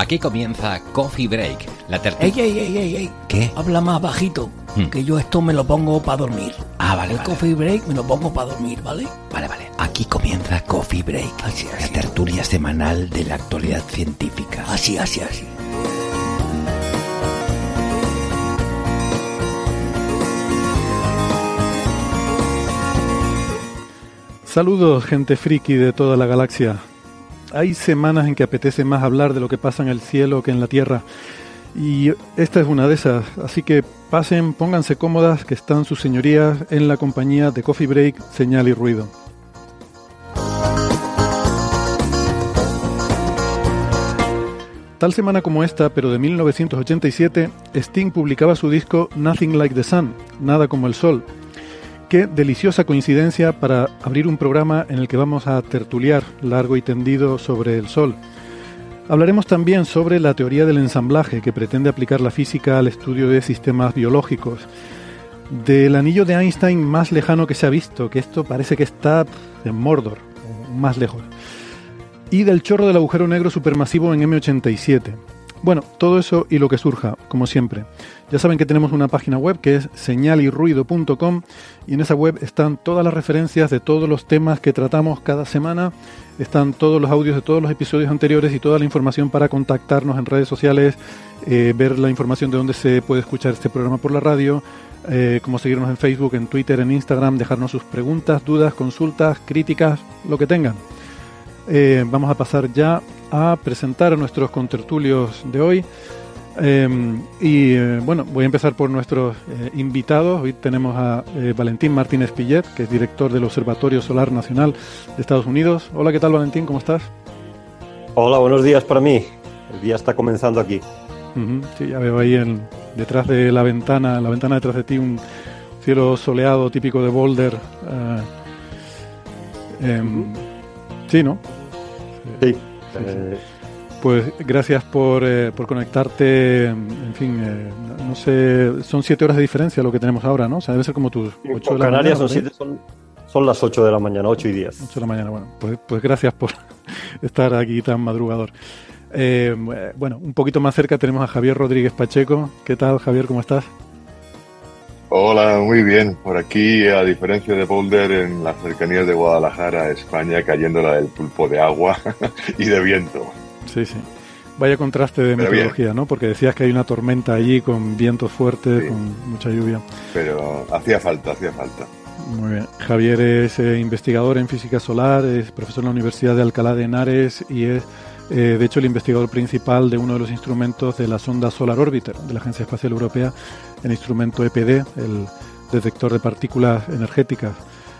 Aquí comienza Coffee Break, la Ey, tertulia. ey, ey, ey, ey. ¿Qué? Habla más bajito, Hmm. que yo esto me lo pongo para dormir. Ah, vale, El vale. coffee break me lo pongo para dormir, ¿vale? Vale, vale. Aquí comienza Coffee Break, Así, la tertulia semanal de la actualidad científica. Así, así, así. Saludos, gente friki de toda la galaxia. Hay semanas en que apetece más hablar de lo que pasa en el cielo que en la Tierra. Y esta es una de esas. Así que pasen, pónganse cómodas, que están sus señorías en la compañía de Coffee Break, Señal y Ruido. Tal semana como esta, pero de 1987, Sting publicaba su disco Nothing Like the Sun, Nada como el Sol, Qué deliciosa coincidencia para abrir un programa en el que vamos a tertuliar largo y tendido sobre el Sol. Hablaremos también sobre la teoría del ensamblaje que pretende aplicar la física al estudio de sistemas biológicos. Del anillo de Einstein más lejano que se ha visto, que esto parece que está en Mordor, más lejos. Y del chorro del agujero negro supermasivo en M87. Bueno, todo eso y lo que surja, como siempre. Ya saben que tenemos una página web que es señalyrruido.com y en esa web están todas las referencias de todos los temas que tratamos cada semana, están todos los audios de todos los episodios anteriores y toda la información para contactarnos en redes sociales, eh, ver la información de dónde se puede escuchar este programa por la radio, eh, cómo seguirnos en Facebook, en Twitter, en Instagram, dejarnos sus preguntas, dudas, consultas, críticas, lo que tengan. Eh, vamos a pasar ya a presentar a nuestros contertulios de hoy. Eh, y eh, bueno, voy a empezar por nuestros eh, invitados. Hoy tenemos a Valentín Martínez Pillet, que es director del Observatorio Solar Nacional de Estados Unidos. Hola, ¿qué tal Valentín? ¿Cómo estás? Hola, buenos días para mí. El día está comenzando aquí. Sí, ya veo ahí en- detrás de la ventana, la ventana detrás de ti, un cielo soleado típico de Boulder. eh, em, sí, ¿no? Sí. eh, Pues gracias por, eh, por conectarte. En fin, eh, no sé, son siete horas de diferencia lo que tenemos ahora, ¿no? O sea, debe ser como tus ocho de la Canarias mañana. son, siete, son, son las 8 de la mañana, 8 y 10. 8 de la mañana, bueno, pues, pues gracias por estar aquí tan madrugador. Eh, bueno, un poquito más cerca tenemos a Javier Rodríguez Pacheco. ¿Qué tal, Javier? ¿Cómo estás? Hola, muy bien. Por aquí, a diferencia de Boulder, en las cercanías de Guadalajara, España, cayendo la del pulpo de agua y de viento. Sí, sí. Vaya contraste de Pero meteorología, ¿no? Porque decías que hay una tormenta allí con vientos fuertes, Sí. con mucha lluvia. Pero hacía falta, hacía falta. Muy bien. Javier es eh, investigador en física solar, es profesor en la Universidad de Alcalá de Henares y es, eh, de hecho, el investigador principal de uno de los instrumentos de la sonda Solar Orbiter de la Agencia Espacial Europea, el instrumento EPD, el detector de partículas energéticas.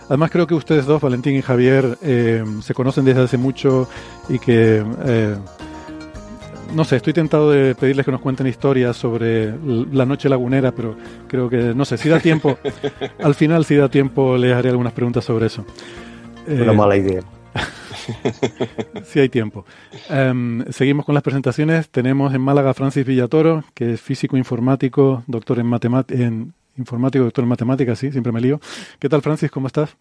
Además, creo que ustedes dos, Valentín y Javier, eh, se conocen desde hace mucho y que, eh, no sé, estoy tentado de pedirles que nos cuenten historias sobre la noche lagunera, pero creo que, no sé, si da tiempo, al final, si da tiempo, les haré algunas preguntas sobre eso. Una Eh, mala idea. Si hay tiempo. Em, seguimos con las presentaciones. Tenemos en Málaga Francis Villatoro, que es físico informático, doctor en, en informático, doctor en matemáticas, sí, siempre me lío. ¿Qué tal, Francis? ¿Cómo estás?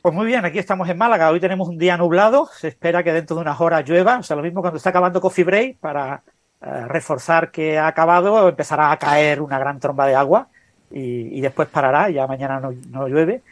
Pues muy bien, aquí estamos en Málaga. Hoy tenemos un día nublado. Se espera que dentro de unas horas llueva. O sea, lo mismo cuando está acabando Coffee Break para eh, reforzar que ha acabado, empezará a caer una gran tromba de agua y, después parará. Ya mañana no llueve.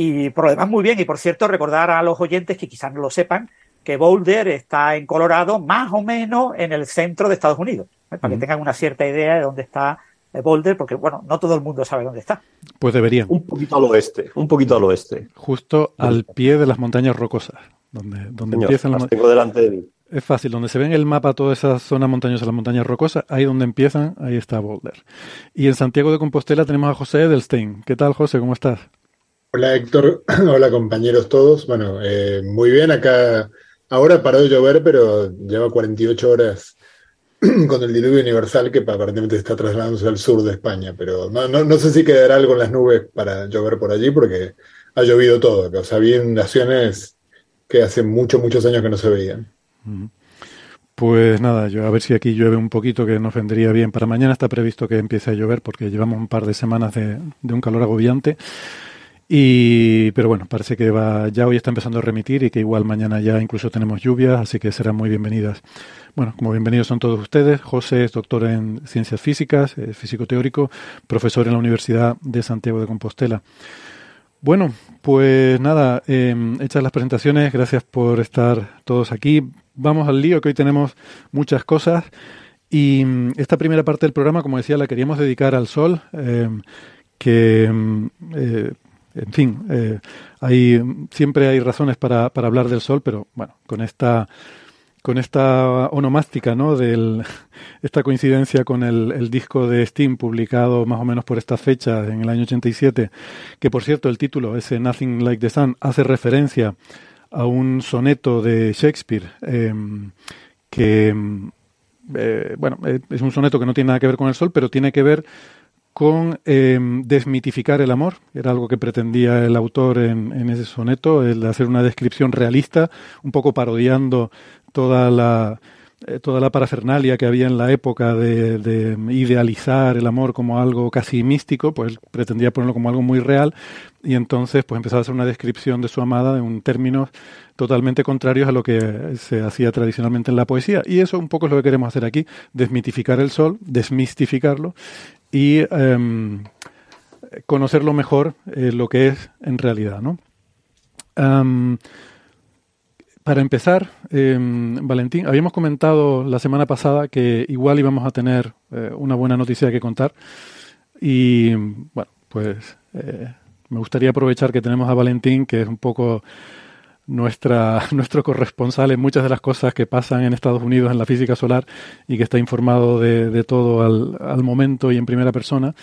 Y por lo demás, muy bien. Y por cierto, recordar a los oyentes que quizás no lo sepan que Boulder está en Colorado, más o menos en el centro de Estados Unidos. ¿eh? Para que tengan una cierta idea de dónde está eh, Boulder, porque bueno, no todo el mundo sabe dónde está. Pues deberían. Un poquito al oeste, un poquito al oeste. Justo al pie de las montañas rocosas, donde, donde Señor, empiezan las las mon- tengo delante de mí. Es fácil, donde se ve en el mapa toda esa zona montañosa, las montañas rocosas, ahí donde empiezan, ahí está Boulder. Y en Santiago de Compostela tenemos a José Edelstein. ¿Qué tal, José? ¿Cómo estás? Hola, Héctor. Hola, compañeros todos. Bueno, eh, muy bien. Acá ahora paró de llover, pero lleva 48 horas con el diluvio universal que aparentemente está trasladándose al sur de España. Pero no, no, no sé si quedará algo en las nubes para llover por allí, porque ha llovido todo. O sea, había inundaciones que hace muchos, muchos años que no se veían. Pues nada, yo a ver si aquí llueve un poquito, que nos vendría bien. Para mañana está previsto que empiece a llover porque llevamos un par de semanas de, un calor agobiante. Y, pero bueno, parece que va, ya hoy está empezando a remitir y que igual mañana ya incluso tenemos lluvias, así que serán muy bienvenidas. Bueno, como bienvenidos son todos ustedes. José es doctor en ciencias físicas, es físico teórico, profesor en la Universidad de Santiago de Compostela. Bueno, pues nada, eh, hechas las presentaciones, gracias por estar todos aquí. Vamos al lío, que hoy tenemos muchas cosas. Y mm, esta primera parte del programa, como decía, la queríamos dedicar al sol, em, que, eh, en fin, eh, hay, siempre hay razones para, para hablar del sol, pero bueno, con esta con esta onomástica, ¿no? Del, esta coincidencia con el, disco de Steam publicado más o menos por esta fecha, en el año 87, que por cierto el título, ese Nothing Like the Sun, hace referencia a un soneto de Shakespeare em, que, em, eh, bueno, eh, es un soneto que no tiene nada que ver con el sol, pero tiene que ver con em, desmitificar el amor. Era algo que pretendía el autor en, en, ese soneto, el hacer una descripción realista, un poco parodiando toda la, eh, toda la parafernalia que había en la época de, idealizar el amor como algo casi místico, pues pretendía ponerlo como algo muy real y entonces pues empezaba a hacer una descripción de su amada en términos totalmente contrarios a lo que se hacía tradicionalmente en la poesía. Y eso un poco es lo que queremos hacer aquí, desmitificar el sol, desmistificarlo y em, conocerlo mejor eh, lo que es en realidad, ¿no? Para empezar, em, Valentín, habíamos comentado la semana pasada que igual íbamos a tener eh, una buena noticia que contar. Y bueno, pues eh, me gustaría aprovechar que tenemos a Valentín, que es un poco nuestra, nuestro corresponsal en muchas de las cosas que pasan en Estados Unidos en la física solar y que está informado de, todo al, al, momento y en primera persona.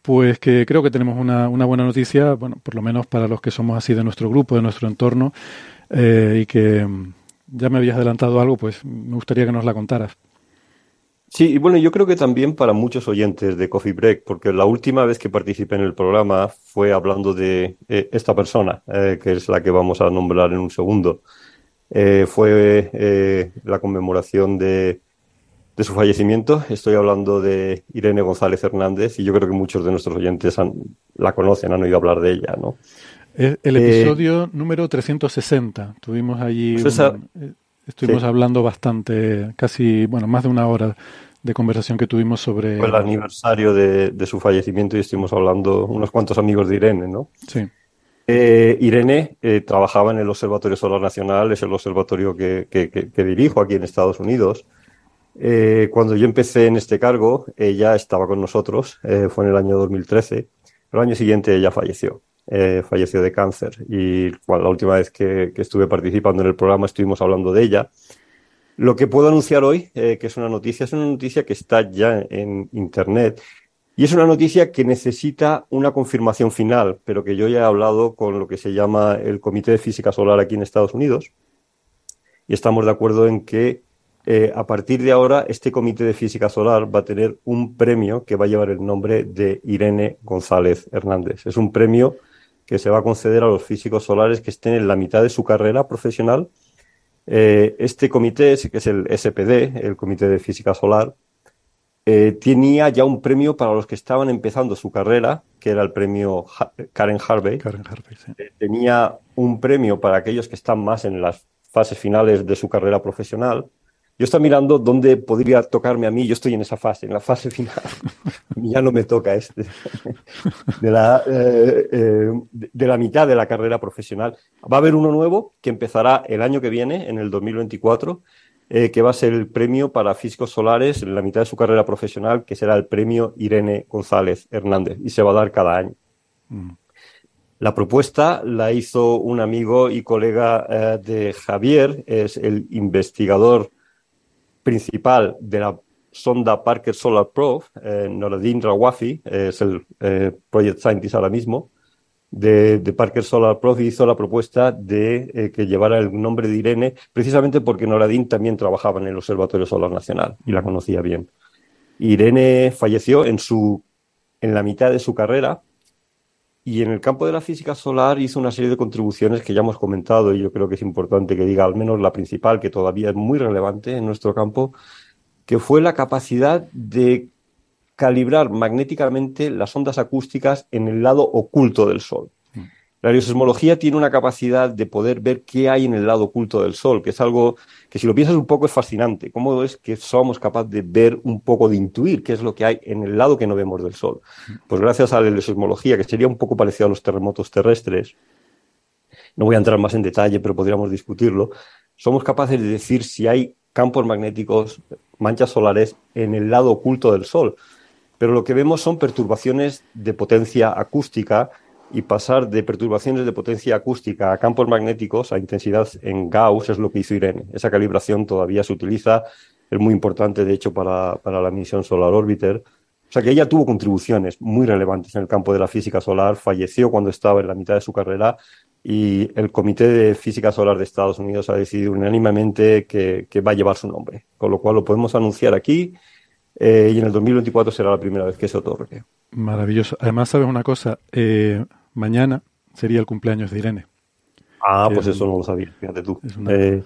Pues que creo que tenemos una, una buena noticia, bueno, por lo menos para los que somos así de nuestro grupo, de nuestro entorno, eh, y que mm, ya me habías adelantado algo, pues me gustaría que nos la contaras. Sí, y bueno, yo creo que también para muchos oyentes de Coffee Break, porque la última vez que participé en el programa fue hablando de eh, esta persona, eh, que es la que vamos a nombrar en un segundo. fue la conmemoración de, de, su fallecimiento. Estoy hablando de Irene González Hernández y yo creo que muchos de nuestros oyentes la conocen, han oído hablar de ella, ¿no? El eh, episodio número 360. Tuvimos allí. Pues eh, estuvimos hablando bastante, casi, bueno, más de una hora de conversación que tuvimos sobre. el aniversario de, su fallecimiento y estuvimos hablando unos cuantos amigos de Irene, ¿no? Sí. Eh, Irene trabajaba en el Observatorio Solar Nacional, es el observatorio que, que dirijo aquí en Estados Unidos. cuando yo empecé en este cargo, ella estaba con nosotros, fue en el año 2013, pero el año siguiente ella falleció eh, falleció de cáncer y la última vez que, estuve participando en el programa estuvimos hablando de ella. Lo que puedo anunciar hoy, eh, que es una noticia, es una noticia que está ya en Internet y es una noticia que necesita una confirmación final, pero que yo ya he hablado con lo que se llama el Comité de Física Solar aquí en Estados Unidos y estamos de acuerdo en que eh, a partir de ahora, este Comité de Física Solar va a tener un premio que va a llevar el nombre de Irene González Hernández. Es un premio que se va a conceder a los físicos solares que estén en la mitad de su carrera profesional. Eh, este comité, que es el SPD, el Comité de Física Solar, eh, tenía ya un premio para los que estaban empezando su carrera, que era el premio Karen Harvey. Karen Harvey sí. Eh, tenía un premio para aquellos que están más en las fases finales de su carrera profesional yo estoy mirando dónde podría tocarme a mí. Yo estoy en esa fase, en la fase final. ya no me toca este. De la, eh, eh, de la mitad de la carrera profesional. Va a haber uno nuevo que empezará el año que viene, en el 2024, eh, que va a ser el premio para físicos solares en la mitad de su carrera profesional, que será el premio Irene González Hernández, y se va a dar cada año. Mm. La propuesta la hizo un amigo y colega eh, de Javier, es el investigador principal de la sonda Parker Solar Probe, eh, Noradin Rawafi, es el eh, project scientist ahora mismo, de, Parker Solar Probe hizo la propuesta de eh, que llevara el nombre de Irene, precisamente porque Noradin también trabajaba en el Observatorio Solar Nacional y la conocía bien. Irene falleció en, su, en la mitad de su carrera y en el campo de la física solar hizo una serie de contribuciones que ya hemos comentado y yo creo que es importante que diga al menos la principal, que todavía es muy relevante en nuestro campo, que fue la capacidad de calibrar magnéticamente las ondas acústicas en el lado oculto del Sol. La aerosismología tiene una capacidad de poder ver qué hay en el lado oculto del Sol, que es algo que si lo piensas un poco es fascinante. ¿Cómo es que somos capaces de ver un poco, de intuir qué es lo que hay en el lado que no vemos del Sol? Pues gracias a la aerosismología, que sería un poco parecido a los terremotos terrestres, no voy a entrar más en detalle, pero podríamos discutirlo, somos capaces de decir si hay campos magnéticos, manchas solares en el lado oculto del Sol pero lo que vemos son perturbaciones de potencia acústica y pasar de perturbaciones de potencia acústica a campos magnéticos a intensidad en Gauss es lo que hizo Irene. Esa calibración todavía se utiliza, es muy importante de hecho para, la misión Solar Orbiter. O sea que ella tuvo contribuciones muy relevantes en el campo de la física solar, falleció cuando estaba en la mitad de su carrera y el Comité de Física Solar de Estados Unidos ha decidido unánimemente que, que va a llevar su nombre, con lo cual lo podemos anunciar aquí eh, y en el 2024 será la primera vez que se otorgue. Maravilloso. Además, sabes una cosa, eh, mañana sería el cumpleaños de Irene. Ah, pues eso no lo sabía, fíjate tú. Eh,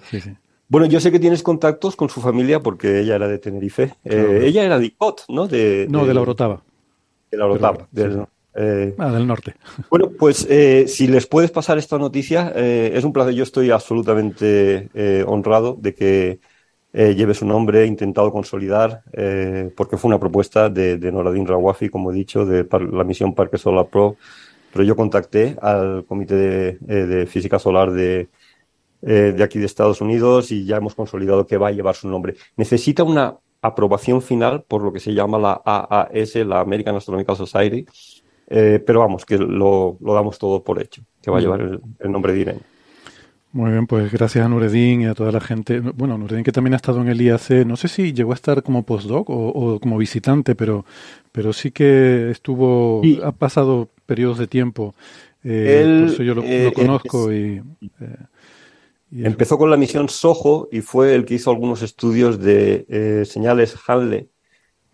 bueno, yo sé que tienes contactos con su familia porque ella era de Tenerife. ella era de ICOT, ¿no? De, no, de, la Orotava. De la Orotava. ah, del norte. Bueno, pues si les puedes pasar esta noticia, es un placer. Yo estoy absolutamente honrado de que eh, lleve su nombre, he intentado consolidar, eh, porque fue una propuesta de, de Noradin Rawafi, como he dicho, de la misión Parque Solar Pro, pero yo contacté al Comité de, eh, Física Solar de, de aquí de Estados Unidos y ya hemos consolidado que va a llevar su nombre. Necesita una aprobación final por lo que se llama la AAS, la American Astronomical Society, pero vamos, que lo, damos todo por hecho, que va a llevar el, el nombre de Irene. Muy bien, pues gracias a Nureddin y a toda la gente. Bueno, Nureddin que también ha estado en el IAC, no sé si llegó a estar como postdoc o, como visitante, pero, pero sí que estuvo, ha pasado periodos de tiempo. Eh, por eso yo lo, eh, conozco y, eh, Empezó con la misión SOHO y fue el que hizo algunos estudios de señales Hanle.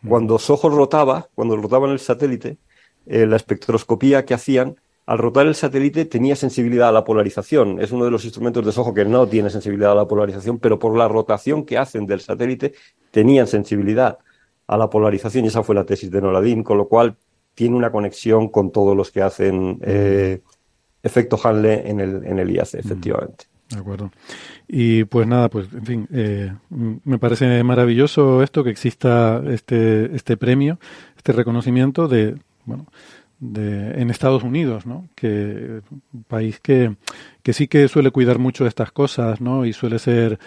Mm. Cuando SOHO rotaba, cuando rotaban el satélite, la espectroscopía que hacían al rotar el satélite tenía sensibilidad a la polarización. Es uno de los instrumentos de SOHO que no tiene sensibilidad a la polarización, pero por la rotación que hacen del satélite tenían sensibilidad a la polarización y esa fue la tesis de Noradin, con lo cual tiene una conexión con todos los que hacen eh, efecto Hanle en el, en el IAC, efectivamente. De acuerdo. Y pues nada, pues en fin, eh, me parece maravilloso esto que exista este, este premio, este reconocimiento de, bueno, de, en Estados Unidos, ¿no? Que un país que, que sí que suele cuidar mucho de estas cosas, ¿no? Y suele ser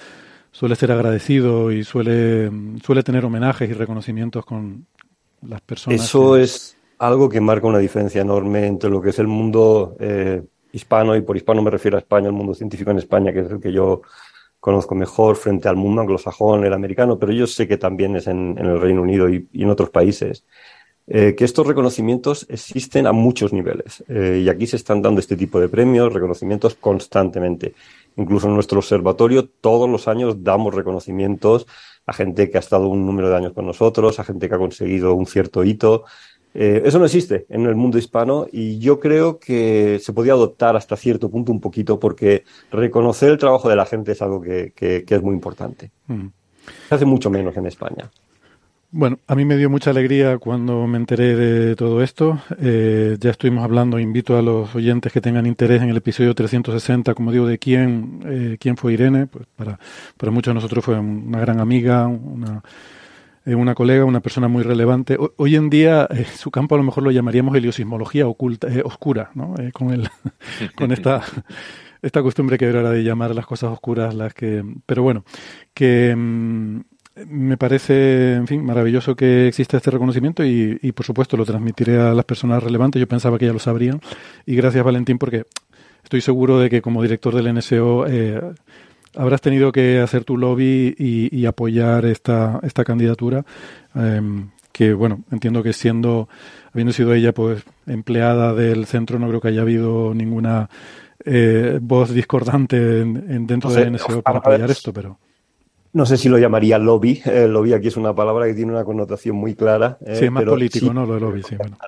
suele ser agradecido y suele suele tener homenajes y reconocimientos con las personas. Eso es algo que marca una diferencia enorme entre lo que es el mundo eh, hispano y por hispano me refiero a España, el mundo científico en España, que es el que yo conozco mejor frente al mundo anglosajón, el americano, pero yo sé que también es en, el Reino Unido y en otros países. Eh, que estos reconocimientos existen a muchos niveles eh, y aquí se están dando este tipo de premios, reconocimientos constantemente. Incluso en nuestro observatorio todos los años damos reconocimientos a gente que ha estado un número de años con nosotros, a gente que ha conseguido un cierto hito. Eh, eso no existe en el mundo hispano y yo creo que se podía adoptar hasta cierto punto un poquito porque reconocer el trabajo de la gente es algo que, es muy importante. Mm. Se hace mucho menos en España. Bueno, a mí me dio mucha alegría cuando me enteré de todo esto. Eh, ya estuvimos hablando, invito a los oyentes que tengan interés en el episodio 360, como digo, de quién, eh, quién fue Irene. Pues para, para muchos de nosotros fue una gran amiga, una, eh, una colega, una persona muy relevante. hoy en día su campo a lo mejor lo llamaríamos heliosismología oculta, oscura, ¿no? con, el, con esta esta costumbre que era de llamar las cosas oscuras las que pero bueno que mm, me parece, en fin, maravilloso que exista este reconocimiento y, y, por supuesto lo transmitiré a las personas relevantes. Yo pensaba que ya lo sabrían y gracias Valentín porque estoy seguro de que como director del NSO eh, habrás tenido que hacer tu lobby y, y apoyar esta, esta candidatura. Eh, que bueno, entiendo que siendo, habiendo sido ella pues empleada del centro, no creo que haya habido ninguna eh, voz discordante en, en dentro no sé, del NSO para apoyar esto, pero no sé si lo llamaría lobby. Eh, lobby aquí es una palabra que tiene una connotación muy clara. Eh, sí, es más político, sí. ¿no? Lo de lobby, sí. Bueno.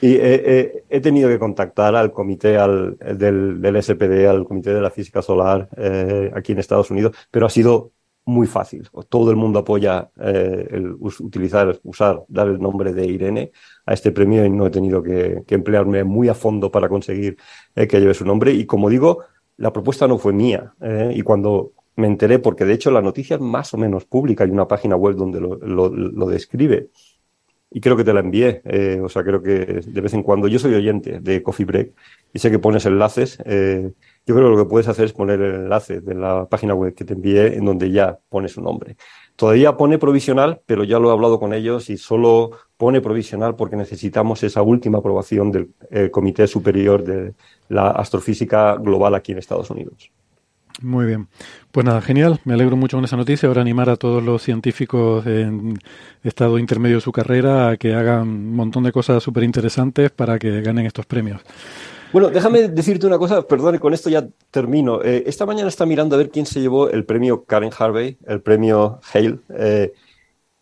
Y eh, he tenido que contactar al comité al, del, del, SPD, al comité de la física solar eh, aquí en Estados Unidos, pero ha sido muy fácil. Todo el mundo apoya eh, el utilizar, usar, dar el nombre de Irene a este premio y no he tenido que, emplearme muy a fondo para conseguir eh, que lleve su nombre. Y como digo, la propuesta no fue mía. Eh, y cuando me enteré, porque de hecho la noticia es más o menos pública, hay una página web donde lo, lo describe. Y creo que te la envié, eh, o sea, creo que de vez en cuando, yo soy oyente de Coffee Break y sé que pones enlaces, eh, yo creo que lo que puedes hacer es poner el enlace de la página web que te envié en donde ya pone su nombre. Todavía pone provisional, pero ya lo he hablado con ellos y solo pone provisional porque necesitamos esa última aprobación del eh, Comité Superior de la Astrofísica Global aquí en Estados Unidos. Muy bien. Pues nada, genial. Me alegro mucho con esa noticia. Ahora animar a todos los científicos en estado intermedio de su carrera a que hagan un montón de cosas súper interesantes para que ganen estos premios. Bueno, déjame decirte una cosa, perdón, y con esto ya termino. Eh, esta mañana está mirando a ver quién se llevó el premio Karen Harvey, el premio Hale, eh,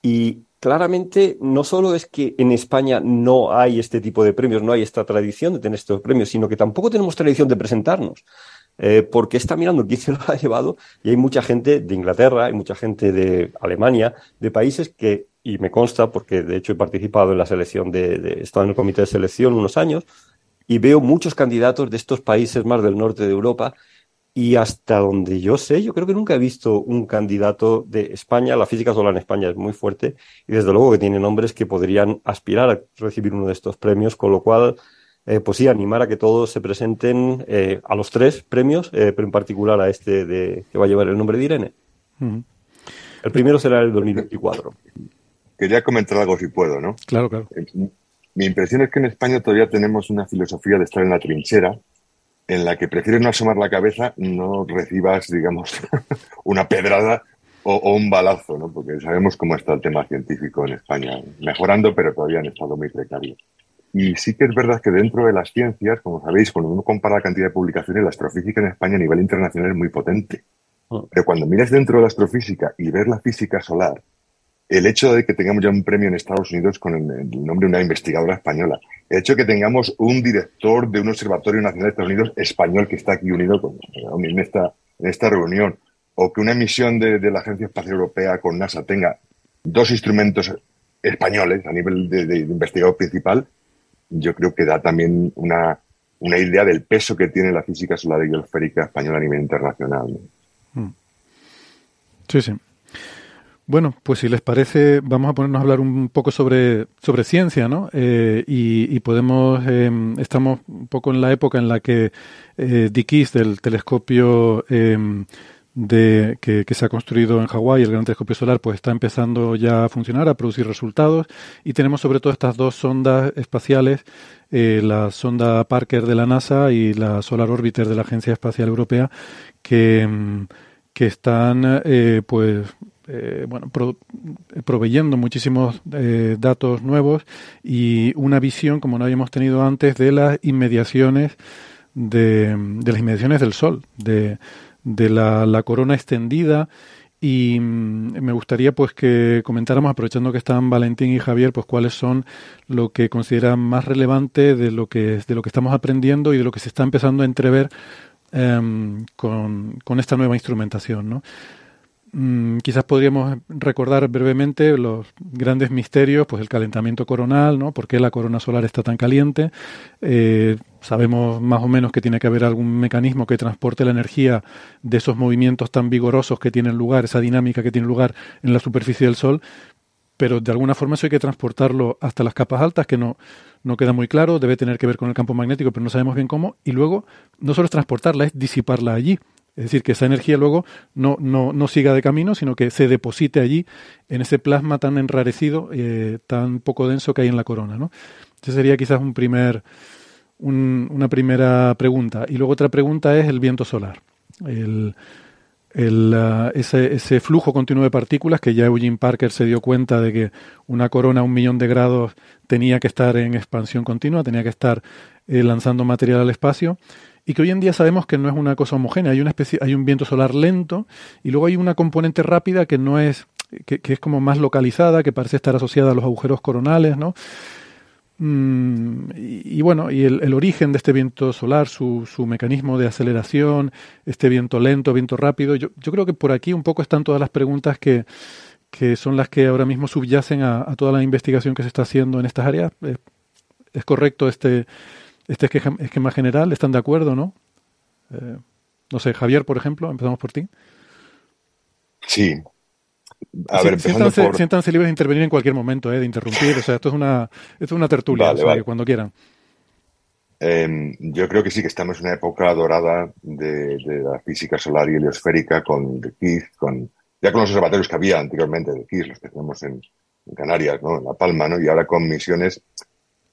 y claramente no solo es que en España no hay este tipo de premios, no hay esta tradición de tener estos premios, sino que tampoco tenemos tradición de presentarnos eh, porque está mirando quién se lo ha llevado y hay mucha gente de Inglaterra, hay mucha gente de Alemania, de países que, y me consta porque de hecho he participado en la selección de, de he estado en el comité de selección unos años y veo muchos candidatos de estos países más del norte de Europa y hasta donde yo sé, yo creo que nunca he visto un candidato de España, la física solar en España es muy fuerte y desde luego que tiene nombres que podrían aspirar a recibir uno de estos premios, con lo cual eh, pues sí, animar a que todos se presenten eh, a los tres premios, eh, pero en particular a este de, que va a llevar el nombre de Irene. Uh -huh. El primero será el 2024. Quería comentar algo si puedo, ¿no? Claro, claro. Mi impresión es que en España todavía tenemos una filosofía de estar en la trinchera, en la que prefieres no asomar la cabeza, no recibas, digamos, una pedrada o, o, un balazo, ¿no? Porque sabemos cómo está el tema científico en España, mejorando, pero todavía en estado muy precario. Y sí que es verdad que dentro de las ciencias, como sabéis, cuando uno compara la cantidad de publicaciones, la astrofísica en España a nivel internacional es muy potente. Pero cuando miras dentro de la astrofísica y ves la física solar, el hecho de que tengamos ya un premio en Estados Unidos con el, el nombre de una investigadora española, el hecho de que tengamos un director de un observatorio nacional de Estados Unidos español que está aquí unido con, en, esta, en esta reunión, o que una misión de, de la Agencia Espacial Europea con NASA tenga dos instrumentos españoles a nivel de, de, de investigador principal, yo creo que da también una, una idea del peso que tiene la física solar y geosférica española a nivel internacional. ¿no? Sí, sí. Bueno, pues si les parece, vamos a ponernos a hablar un poco sobre, sobre ciencia, ¿no? Eh, y, podemos, eh, estamos un poco en la época en la que eh, del telescopio de, que, se ha construido en Hawái, el Gran Telescopio Solar, pues está empezando ya a funcionar, a producir resultados. Y tenemos sobre todo estas dos sondas espaciales, eh, la sonda Parker de la NASA y la Solar Orbiter de la Agencia Espacial Europea, que, que están eh, pues eh, bueno, pro, proveyendo muchísimos eh, datos nuevos y una visión como no habíamos tenido antes de las inmediaciones de, de las inmediaciones del Sol, de, de la, corona extendida y mm, me gustaría pues que comentáramos aprovechando que están Valentín y Javier pues cuáles son lo que consideran más relevante de lo que de lo que estamos aprendiendo y de lo que se está empezando a entrever eh, con, con esta nueva instrumentación, ¿no? Mm, quizás podríamos recordar brevemente los grandes misterios, pues el calentamiento coronal, ¿no? ¿Por qué la corona solar está tan caliente? Eh, sabemos más o menos que tiene que haber algún mecanismo que transporte la energía de esos movimientos tan vigorosos que tienen lugar, esa dinámica que tiene lugar en la superficie del Sol, pero de alguna forma eso hay que transportarlo hasta las capas altas, que no, no queda muy claro, debe tener que ver con el campo magnético, pero no sabemos bien cómo, y luego no solo es transportarla, es disiparla allí Es decir, que esa energía luego no, no, no siga de camino, sino que se deposite allí en ese plasma tan enrarecido, eh, tan poco denso que hay en la corona. ¿no? Ese sería quizás un primer, un, una primera pregunta. Y luego otra pregunta es el viento solar. El, el, ese, ese, flujo continuo de partículas que ya Eugene Parker se dio cuenta de que una corona a un millón de grados tenía que estar en expansión continua, tenía que estar eh, lanzando material al espacio y que hoy en día sabemos que no es una cosa homogénea, hay una especie, hay un viento solar lento y luego hay una componente rápida que no es, que, es como más localizada, que parece estar asociada a los agujeros coronales, ¿no? Mm, y, bueno, y el, origen de este viento solar, su, su, mecanismo de aceleración, este viento lento, viento rápido, yo, yo, creo que por aquí un poco están todas las preguntas que, que son las que ahora mismo subyacen a, a, toda la investigación que se está haciendo en estas áreas. ¿Es, es correcto este, este esquema general? ¿Están de acuerdo, no? Eh, no sé, Javier, por ejemplo, empezamos por ti. Sí, a ver, siéntanse, por... siéntanse, libres de intervenir en cualquier momento, eh, de interrumpir. O sea, esto es una, esto es una tertulia, vale, o sea, vale. cuando quieran. Eh, yo creo que sí que estamos en una época dorada de, de la física solar y heliosférica con The Keith, con, ya con los observatorios que había anteriormente de Keith, los que tenemos en, en, Canarias, ¿no? en La Palma, ¿no? y ahora con misiones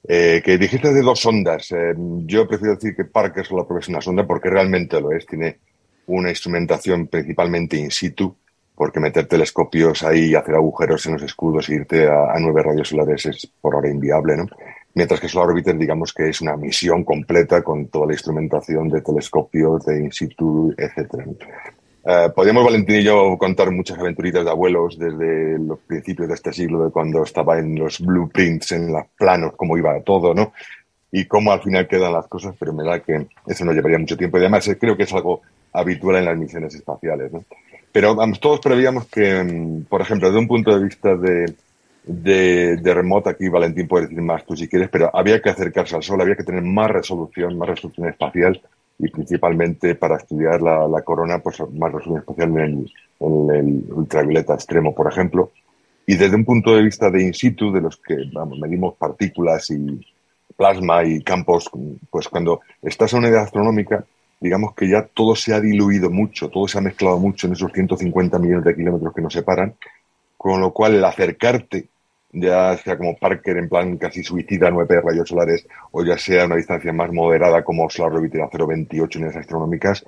eh, que dijiste de dos sondas. Eh, yo prefiero decir que Parker solo es una sonda porque realmente lo es. Tiene una instrumentación principalmente in situ porque meter telescopios ahí y hacer agujeros en los escudos e irte a, a nueve rayos solares es por ahora inviable, ¿no? Mientras que Solar Orbiter, digamos que es una misión completa con toda la instrumentación de telescopios, de in situ, etc. Uh, podríamos, Valentín y yo, contar muchas aventuritas de abuelos desde los principios de este siglo, de cuando estaba en los blueprints, en los planos, cómo iba todo, ¿no? Y cómo al final quedan las cosas, pero me da que eso no llevaría mucho tiempo. Y además creo que es algo habitual en las misiones espaciales, ¿no? Pero vamos, todos prevíamos que, mm, por ejemplo, desde un punto de vista de, de, de remoto, aquí Valentín puede decir más tú si quieres, pero había que acercarse al Sol, había que tener más resolución, más resolución espacial y principalmente para estudiar la, la corona, pues más resolución espacial en el, en el, ultravioleta extremo, por ejemplo. Y desde un punto de vista de in situ, de los que medimos partículas y plasma y campos, pues cuando estás a una edad astronómica, digamos que ya todo se ha diluido mucho, todo se ha mezclado mucho en esos 150 millones de kilómetros que nos separan, con lo cual el acercarte, ya sea como Parker en plan casi suicida a 9 rayos solares, o ya sea una distancia más moderada como Solar Orbiter a 0,28 unidades astronómicas,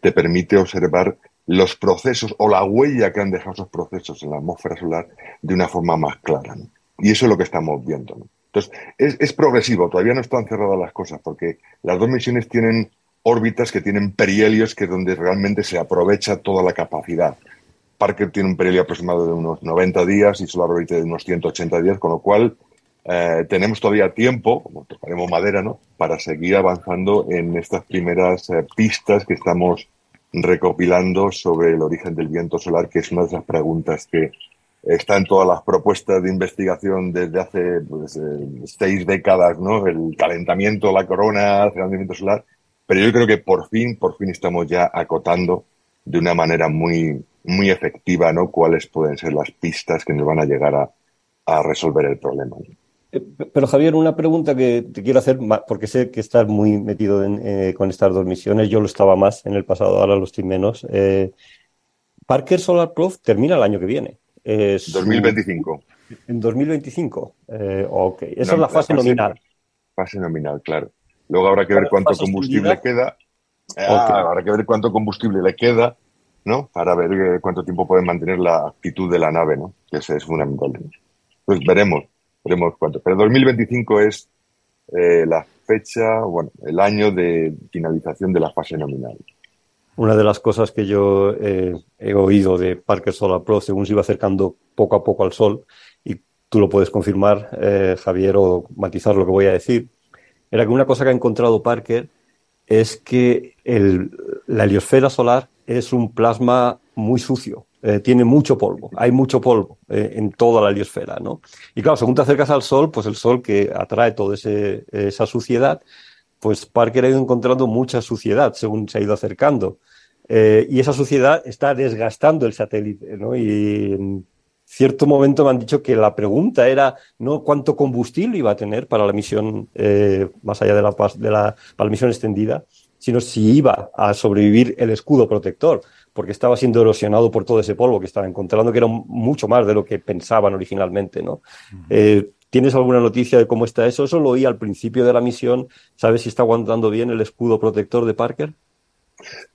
te permite observar los procesos o la huella que han dejado esos procesos en la atmósfera solar de una forma más clara. Y eso es lo que estamos viendo. Entonces, es, es progresivo, todavía no están cerradas las cosas, porque las dos misiones tienen órbitas que tienen perihelios que es donde realmente se aprovecha toda la capacidad. Parker tiene un perihelio aproximado de unos 90 días y Solar Orbiter de unos 180 días, con lo cual eh, tenemos todavía tiempo, como tocaremos madera, ¿no? para seguir avanzando en estas primeras eh, pistas que estamos recopilando sobre el origen del viento solar, que es una de esas preguntas que está en todas las propuestas de investigación desde hace pues, eh, seis décadas, ¿no? El calentamiento la corona, el viento solar, pero yo creo que por fin, por fin estamos ya acotando de una manera muy, muy efectiva, ¿no? Cuáles pueden ser las pistas que nos van a llegar a, a resolver el problema. Eh, pero Javier, una pregunta que te quiero hacer, porque sé que estás muy metido en, eh, con estas dos misiones. Yo lo estaba más en el pasado, ahora lo estoy menos. Eh, Parker Solar Probe termina el año que viene. Es 2025. En 2025. Eh, ok, esa no, es la fase, la fase nominal. Fase nominal, claro. Luego habrá que ver cuánto combustible queda. Okay. Ah, habrá que ver cuánto combustible le queda, ¿no? Para ver eh, cuánto tiempo puede mantener la actitud de la nave, ¿no? Que es fundamental. Pues veremos, veremos cuánto. Pero 2025 es eh, la fecha, bueno, el año de finalización de la fase nominal. Una de las cosas que yo eh, he oído de Parker Solar Pro, según se iba acercando poco a poco al Sol, y tú lo puedes confirmar, Javier, o matizar lo que voy a decir, era que una cosa que ha encontrado Parker es que el, la heliosfera solar es un plasma muy sucio, eh, tiene mucho polvo, hay mucho polvo eh, en toda la heliosfera, ¿no? Y claro, según te acercas al Sol, pues el Sol que atrae toda esa suciedad, pues Parker ha ido encontrando mucha suciedad según se ha ido acercando. Eh, y esa suciedad está desgastando el satélite. Y en cierto momento me han dicho que la pregunta era no cuánto combustible iba a tener para la misión más allá de la, de la, para la misión extendida, sino si iba a sobrevivir el escudo protector, porque estaba siendo erosionado por todo ese polvo que estaba encontrando, que era mucho más de lo que pensaban originalmente, ¿no? Eh, ¿Tienes alguna noticia de cómo está eso? Eso lo oí al principio de la misión. ¿Sabes si está aguantando bien el escudo protector de Parker?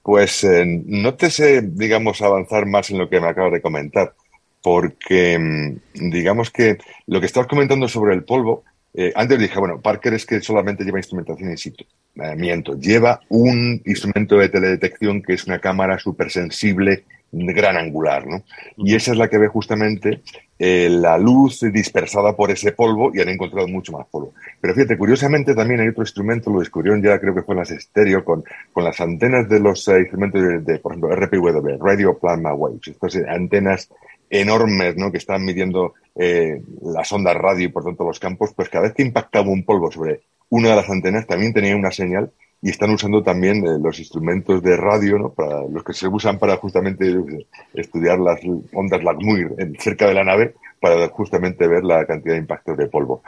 Pues eh, no te sé, digamos, avanzar más en lo que me acabas de comentar, porque mm, digamos que lo que estabas comentando sobre el polvo, eh, antes dije, bueno, Parker es que solamente lleva instrumentación in situ. Eh, miento, lleva un instrumento de teledetección que es una cámara súper sensible, gran angular, ¿no? Y esa es la que ve justamente eh, la luz dispersada por ese polvo y han encontrado mucho más polvo. Pero fíjate, curiosamente también hay otro instrumento, lo descubrieron ya creo que fue en las estéreo, con, con las antenas de los eh, instrumentos de, por ejemplo, RPW, Radio Plasma Waves, estas antenas enormes ¿no? que están midiendo eh, las ondas radio y por tanto los campos, pues cada vez que impactaba un polvo sobre una de las antenas también tenía una señal y están usando también eh, los instrumentos de radio, ¿no? Para los que se usan para justamente eh, estudiar las ondas LACMUIR cerca de la nave para justamente ver la cantidad de impactos de polvo.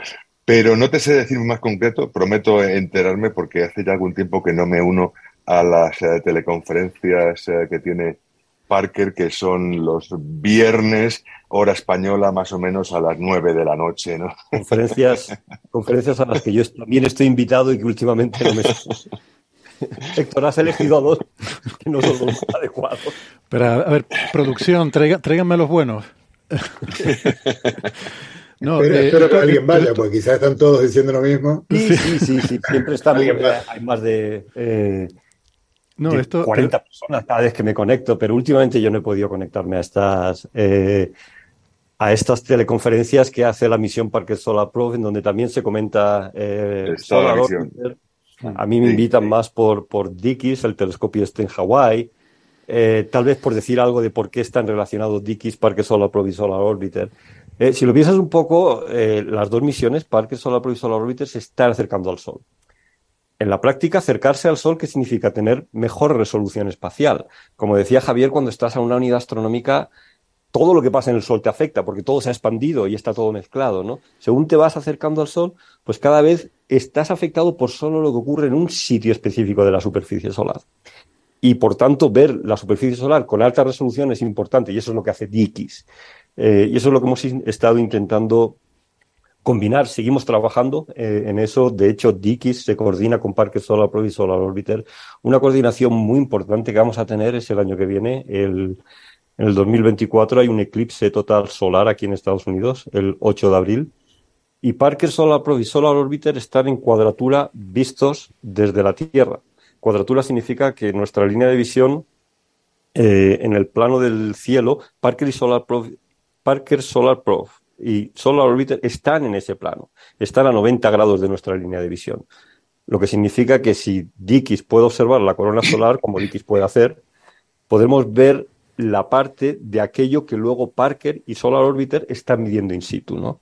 Pero no te sé decir más concreto, prometo enterarme porque hace ya algún tiempo que no me uno a las teleconferencias que tiene Parker, que son los viernes, hora española, más o menos a las nueve de la noche, ¿no? Conferencias, conferencias a las que yo también estoy invitado y que últimamente no me... Héctor, has elegido a dos que no son los adecuados. Pero, a ver, producción, tráiganme los buenos. No, espero, eh, espero, que alguien vaya, porque quizás están todos diciendo lo mismo. Sí, sí, sí, sí. siempre está hay más de eh, no, esto, 40 personas cada vez que me conecto, pero últimamente yo no he podido conectarme a estas, eh, a estas teleconferencias que hace la misión Parque Solar Pro, en donde también se comenta eh, Solar Orbiter. A mí me invitan más por, por Dickies, el telescopio está en Hawái. Eh, tal vez por decir algo de por qué están relacionados Dickies, Parque Solar Pro y Solar Orbiter. Eh, si lo piensas un poco, las dos misiones, Parque Solar Pro y Solar Orbiter, se están acercando al Sol. En la práctica, acercarse al Sol, ¿qué significa? Tener mejor resolución espacial. Como decía Javier, cuando estás a una unidad astronómica, todo lo que pasa en el Sol te afecta, porque todo se ha expandido y está todo mezclado, ¿no? Según te vas acercando al Sol, pues cada vez estás afectado por solo lo que ocurre en un sitio específico de la superficie solar. Y por tanto, ver la superficie solar con alta resolución es importante, y eso es lo que hace Dikis. Eh, y eso es lo que hemos estado intentando combinar, seguimos trabajando eh, en eso. De hecho, Dikis se coordina con Parque Solar Pro y Solar Orbiter. Una coordinación muy importante que vamos a tener es el año que viene. El, en el 2024 hay un eclipse total solar aquí en Estados Unidos, el 8 de abril. Y Parker Solar Pro y Solar Orbiter están en cuadratura vistos desde la Tierra. Cuadratura significa que nuestra línea de visión eh, en el plano del cielo, Parker y Solar Pro, Parker Solar Pro y Solar Orbiter están en ese plano, están a 90 grados de nuestra línea de visión. Lo que significa que si Dikis puede observar la corona solar, como Dikis puede hacer, podemos ver la parte de aquello que luego Parker y Solar Orbiter están midiendo in situ. ¿no?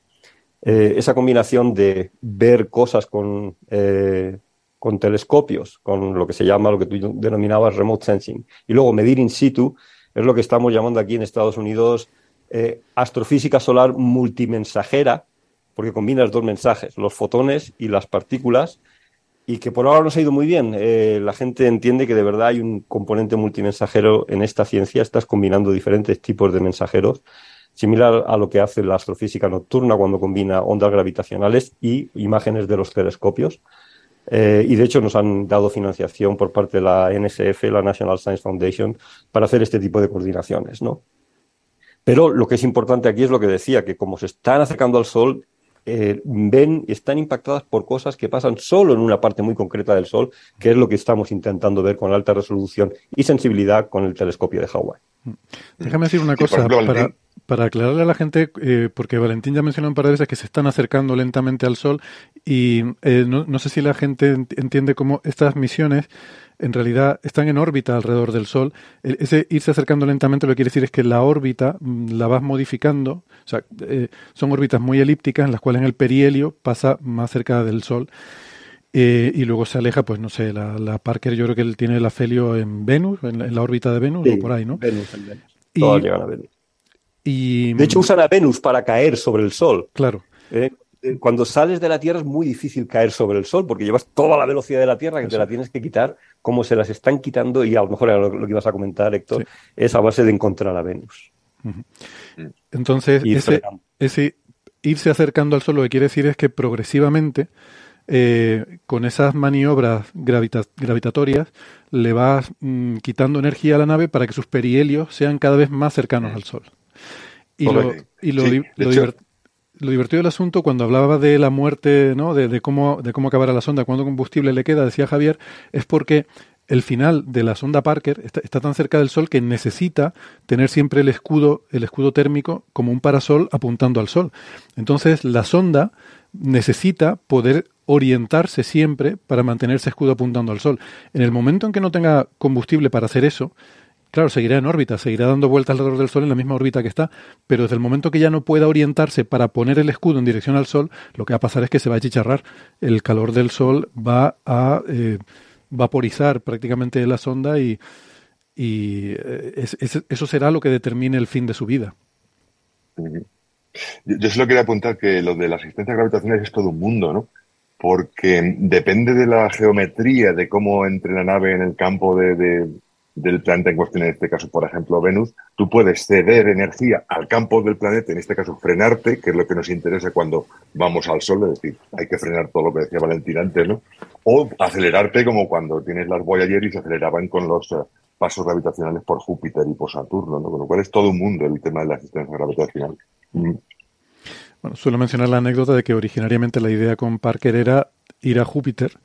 Eh, esa combinación de ver cosas con, eh, con telescopios, con lo que se llama, lo que tú denominabas remote sensing, y luego medir in situ, es lo que estamos llamando aquí en Estados Unidos eh, astrofísica solar multimensajera, porque combina los dos mensajes, los fotones y las partículas, y que por ahora nos ha ido muy bien. Eh, la gente entiende que de verdad hay un componente multimensajero en esta ciencia, estás combinando diferentes tipos de mensajeros, similar a lo que hace la astrofísica nocturna cuando combina ondas gravitacionales y imágenes de los telescopios. Eh, y de hecho nos han dado financiación por parte de la NSF, la National Science Foundation, para hacer este tipo de coordinaciones, ¿no? Pero lo que es importante aquí es lo que decía, que como se están acercando al Sol, eh, ven y están impactadas por cosas que pasan solo en una parte muy concreta del Sol, que es lo que estamos intentando ver con alta resolución y sensibilidad con el telescopio de Hawái. Déjame decir una cosa para, aclararle a la gente, eh, porque Valentín ya mencionó un par de veces que se están acercando lentamente al Sol y eh, no, no sé si la gente entiende cómo estas misiones en realidad están en órbita alrededor del Sol. E, ese irse acercando lentamente lo que quiere decir es que la órbita mm, la vas modificando. O sea, eh, son órbitas muy elípticas en las cuales el perihelio pasa más cerca del Sol. Eh, y luego se aleja, pues no sé, la, Parker, yo creo que él tiene el afelio en Venus, en la, órbita de Venus o por ahí, ¿no? Venus, en Venus. Todos llegan a Venus. Y, de hecho, usan a Venus para caer sobre el Sol. Claro. Eh, eh, cuando sales de la Tierra es muy difícil caer sobre el Sol porque llevas toda la velocidad de la Tierra que te la tienes que quitar, como se las están quitando, y a lo mejor era lo, que ibas a comentar, Héctor, es a base de encontrar a Venus. Entonces, ese, irse acercando al Sol lo que quiere decir es que progresivamente, eh, con esas maniobras gravitatorias, le vas mm, quitando energía a la nave para que sus perihelios sean cada vez más cercanos al Sol. Y, lo, y lo, lo divertido del asunto, cuando hablaba de la muerte, ¿no? de, cómo, de cómo acabará la sonda, cuánto combustible le queda, decía Javier, es porque el final de la sonda Parker está, tan cerca del Sol que necesita tener siempre el escudo, el escudo térmico como un parasol apuntando al Sol. Entonces la sonda necesita poder orientarse siempre para mantener ese escudo apuntando al Sol. En el momento en que no tenga combustible para hacer eso, Claro, seguirá en órbita, seguirá dando vueltas alrededor del Sol en la misma órbita que está, pero desde el momento que ya no pueda orientarse para poner el escudo en dirección al Sol, lo que va a pasar es que se va a chicharrar. El calor del Sol va a eh, vaporizar prácticamente la sonda y, eh, eso será lo que determine el fin de su vida. Yo, solo quería apuntar que lo de la asistencia gravitacional es todo un mundo, ¿no? Porque depende de la geometría, de cómo entre la nave en el campo de del planeta en cuestión, en este caso, por ejemplo, Venus, tú puedes ceder energía al campo del planeta, en este caso frenarte, que es lo que nos interesa cuando vamos al Sol, es decir, hay que frenar todo lo que decía Valentín antes, ¿no? O acelerarte como cuando tienes las Voyager y se aceleraban con los eh, pasos gravitacionales por Júpiter y por Saturno, ¿no? Con lo cual es todo un mundo el tema de la asistencia gravitacional. Mm. Bueno, suelo mencionar la anécdota de que originariamente la idea con Parker era ir a Júpiter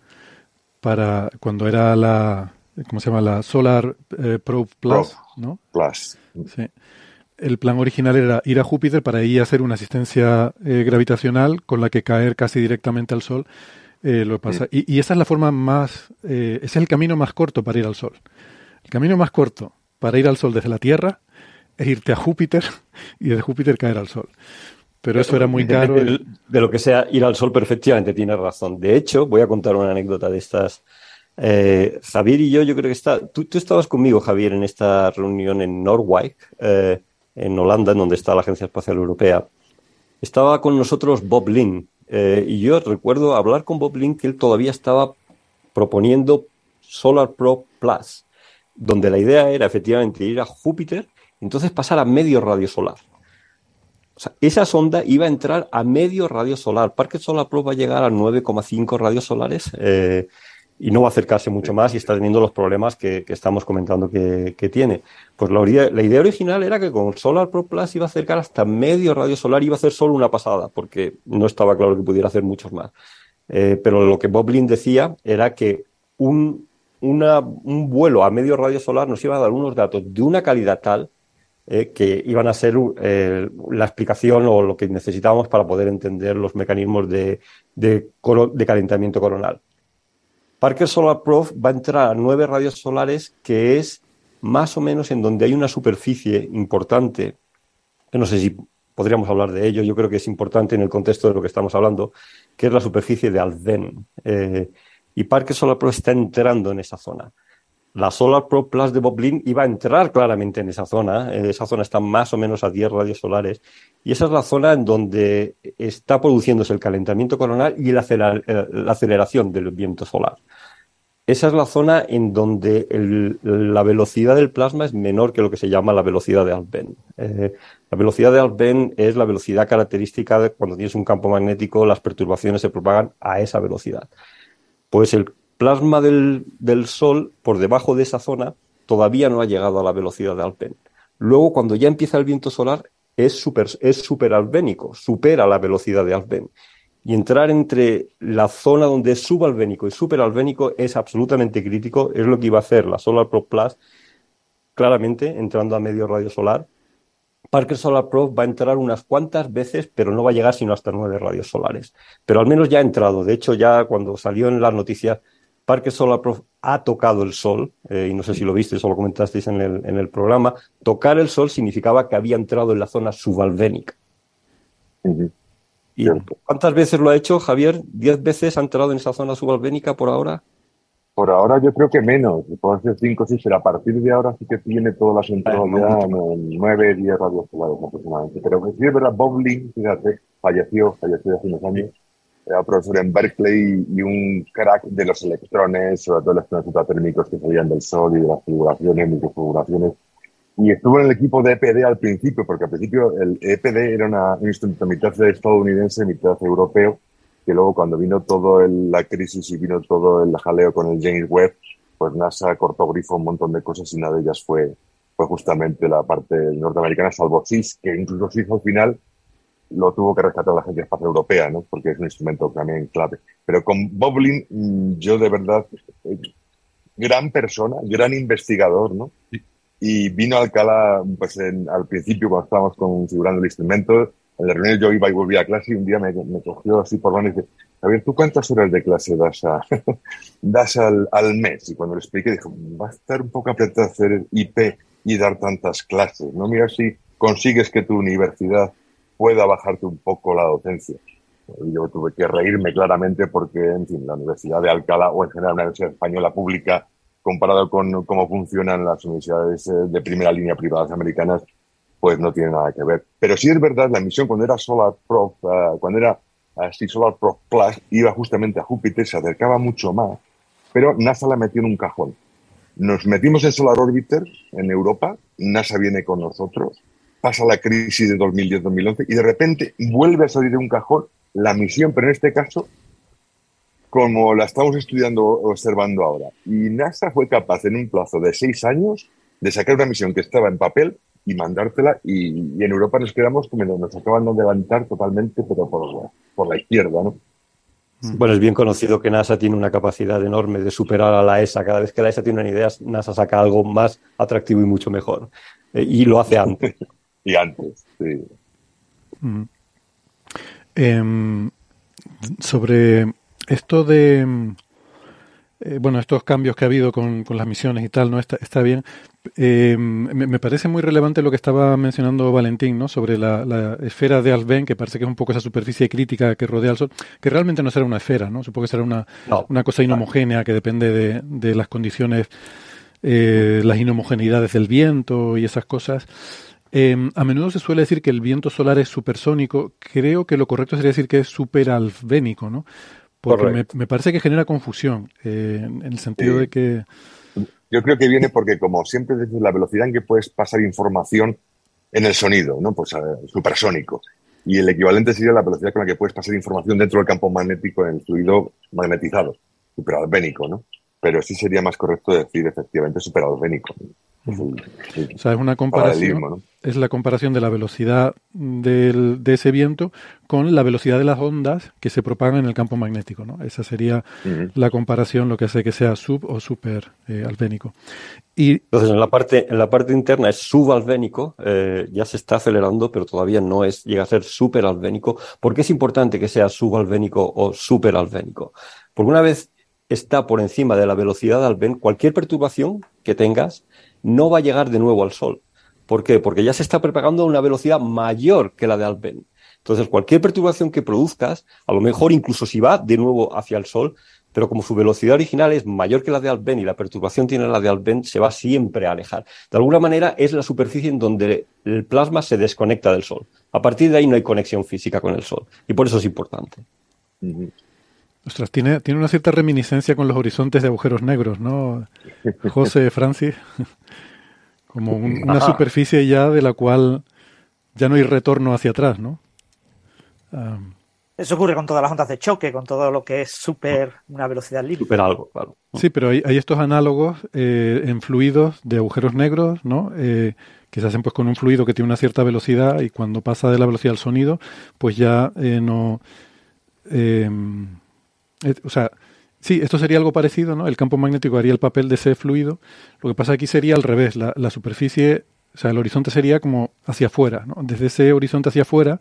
para cuando era la ¿cómo se llama? La Solar eh, Probe Plus, ¿no? Plus. Sí. El plan original era ir a Júpiter para ahí hacer una asistencia eh, gravitacional con la que caer casi directamente al Sol. Eh, lo pasa. Y, esa es la forma más, ese es el camino más corto para ir al Sol. El camino más corto para ir al Sol desde la Tierra es irte a Júpiter y de Júpiter caer al Sol. Pero eso era muy caro. De lo que sea ir al Sol, perfectamente tienes razón. De hecho, voy a contar una anécdota de estas eh, Javier y yo, yo creo que está. Tú, estabas conmigo, Javier, en esta reunión en Norwich, eh, en Holanda, en donde está la Agencia Espacial Europea. Estaba con nosotros Bob Lynn, eh, y yo recuerdo hablar con Bob Lynn que él todavía estaba proponiendo Solar Pro Plus, donde la idea era efectivamente ir a Júpiter entonces pasar a medio radio solar. O sea, esa sonda iba a entrar a medio radio solar. Parque Solar Pro va a llegar a 9,5 radios solares y no va a acercarse mucho más y está teniendo los problemas que, estamos comentando que, tiene. Pues la, idea original era que con Solar Pro Plus iba a acercar hasta medio radio solar y iba a hacer solo una pasada, porque no estaba claro que pudiera hacer muchos más. Eh, pero lo que Bob decía era que un, un vuelo a medio radio solar nos iba a dar unos datos de una calidad tal eh, que iban a ser eh, la explicación o lo que necesitábamos para poder entender los mecanismos de, calentamiento coronal. Parker Solar Prof va a entrar a nueve radios solares, que es más o menos en donde hay una superficie importante, que no sé si podríamos hablar de ello, yo creo que es importante en el contexto de lo que estamos hablando, que es la superficie de Alden. Eh, y Parker Solar Pro está entrando en esa zona. La Solar Pro Plus de Boblin iba a entrar claramente en esa zona. Eh, esa zona está más o menos a 10 radios solares. Y esa es la zona en donde está produciéndose el calentamiento coronal y la, aceleración del viento solar. Esa es la zona en donde la velocidad del plasma es menor que lo que se llama la velocidad de Alben. Eh, la velocidad de Alben es la velocidad característica de cuando tienes un campo magnético, las perturbaciones se propagan a esa velocidad. Pues el plasma del, Sol, por debajo de esa zona, todavía no ha llegado a la velocidad de Alben. Luego, cuando ya empieza el viento solar, es super, es supera la velocidad de Alben. Y entrar entre la zona donde es subalbénico y superalbénico es absolutamente crítico. Es lo que iba a hacer la Solar Pro Plus, claramente entrando a medio radio solar. Parker Solar Pro va a entrar unas cuantas veces, pero no va a llegar sino hasta nueve radios solares. Pero al menos ya ha entrado. De hecho, ya cuando salió en las noticias, Parker Solar Pro ha tocado el sol, eh, y no sé si lo viste o lo comentasteis en el, en el programa. Tocar el sol significaba que había entrado en la zona subalbénica. ¿Cuántas veces lo ha hecho, Javier? ¿Diez veces ha entrado en esa zona subalbénica por ahora? Por ahora yo creo que menos, puede ser cinco o seis, pero a partir de ahora sí que tiene todas las entradas ya en nueve, diez radios solares aproximadamente. Pero sí es verdad, Bob fíjate, falleció, falleció hace unos años. Era profesor en Berkeley y un crack de los electrones, sobre todo electrones ultratérmicos que salían del Sol y de las figuraciones, microfiguraciones. Y estuvo en el equipo de EPD al principio, porque al principio el EPD era una, un instrumento mitad estadounidense, mitad europeo, que luego cuando vino todo la crisis y vino todo el jaleo con el James Webb, pues NASA cortó grifo un montón de cosas y una de ellas fue, fue justamente la parte norteamericana, salvo SIS, que incluso SIS al final lo tuvo que rescatar la Agencia Espacial Europea, ¿no? Porque es un instrumento también clave. Pero con Boblin, mm, yo de verdad, eh, gran persona, gran investigador, ¿no? Y vino a Alcalá, pues al principio cuando estábamos configurando el instrumento, en la reunión yo iba y volvía a clase y un día me, cogió así por mano y dice, ver, ¿tú cuántas horas de clase das, a, das al, al, mes? Y cuando le expliqué, dijo, va a estar un poco apretado hacer IP y dar tantas clases, ¿no? Mira si consigues que tu universidad pueda bajarte un poco la docencia. Yo tuve que reírme claramente porque, en fin, la Universidad de Alcalá o en general una universidad española pública, comparado con cómo funcionan las universidades eh, de primera línea privadas americanas, pues no tiene nada que ver. Pero sí es verdad, la misión cuando era Solar Prof, uh, cuando era así Solar Prof Plus, iba justamente a Júpiter, se acercaba mucho más, pero NASA la metió en un cajón. Nos metimos en Solar Orbiter en Europa, NASA viene con nosotros, pasa la crisis de 2010-2011 y de repente vuelve a salir de un cajón la misión, pero en este caso como la estamos estudiando, observando ahora. Y NASA fue capaz en un plazo de seis años de sacar una misión que estaba en papel y mandártela y, en Europa nos quedamos como nos acaban de levantar totalmente pero por, por la izquierda, ¿no? Mm. Bueno, es bien conocido que NASA tiene una capacidad enorme de superar a la ESA. Cada vez que la ESA tiene una idea, NASA saca algo más atractivo y mucho mejor. Eh, y lo hace antes. y antes, sí. Mm. Em, sobre esto de eh, bueno, estos cambios que ha habido con, las misiones y tal, ¿no? Está, está bien. Eh, me, parece muy relevante lo que estaba mencionando Valentín, ¿no? Sobre la, esfera de Alben, que parece que es un poco esa superficie crítica que rodea al Sol, que realmente no será una esfera, ¿no? Supongo que será una, una cosa inhomogénea que depende de, de las condiciones, eh, las inhomogeneidades del viento y esas cosas. A menudo se suele decir que el viento solar es supersónico. Creo que lo correcto sería decir que es superalbénico, ¿no? Porque me, parece que genera confusión, eh, en el sentido de que... Yo creo que viene porque, como siempre dices, la velocidad en que puedes pasar información en el sonido, ¿no? Pues uh, supersónico. Y el equivalente sería la velocidad con la que puedes pasar información dentro del campo magnético en el fluido magnetizado, superalbénico, ¿no? Pero sí sería más correcto decir efectivamente superalbénico. o sea, es una comparación. Es la comparación de la velocidad del, de ese viento con la velocidad de las ondas que se propagan en el campo magnético. ¿no? Esa sería la comparación, lo que hace que sea sub o super eh, albénico. Y, Entonces, en la parte, en la parte interna es subalbénico, eh, ya se está acelerando, pero todavía no es, llega a ser superalbénico. ¿Por qué es importante que sea subalbénico o superalbénico? Porque una vez está por encima de la velocidad de Alben, cualquier perturbación que tengas no va a llegar de nuevo al Sol. ¿Por qué? Porque ya se está propagando a una velocidad mayor que la de Alben. Entonces, cualquier perturbación que produzcas, a lo mejor incluso si va de nuevo hacia el Sol, pero como su velocidad original es mayor que la de Alben y la perturbación tiene la de Alben, se va siempre a alejar. De alguna manera es la superficie en donde el plasma se desconecta del Sol. A partir de ahí no hay conexión física con el Sol. Y por eso es importante. Ostras, tiene, tiene una cierta reminiscencia con los horizontes de agujeros negros, ¿no? José Francis. Como una superficie ya de la cual ya no hay retorno hacia atrás, ¿no? Eso ocurre con todas las ondas de choque, con todo lo que es super, una velocidad libre. Super algo, claro. Sí, pero hay, estos análogos eh, en fluidos de agujeros negros, ¿no? Eh, que se hacen pues con un fluido que tiene una cierta velocidad y cuando pasa de la velocidad al sonido, pues ya eh, no... o sea, Sí, esto sería algo parecido, ¿no? El campo magnético haría el papel de ese fluido. Lo que pasa aquí sería al revés. La, superficie, o sea, el horizonte sería como hacia afuera, ¿no? Desde ese horizonte hacia afuera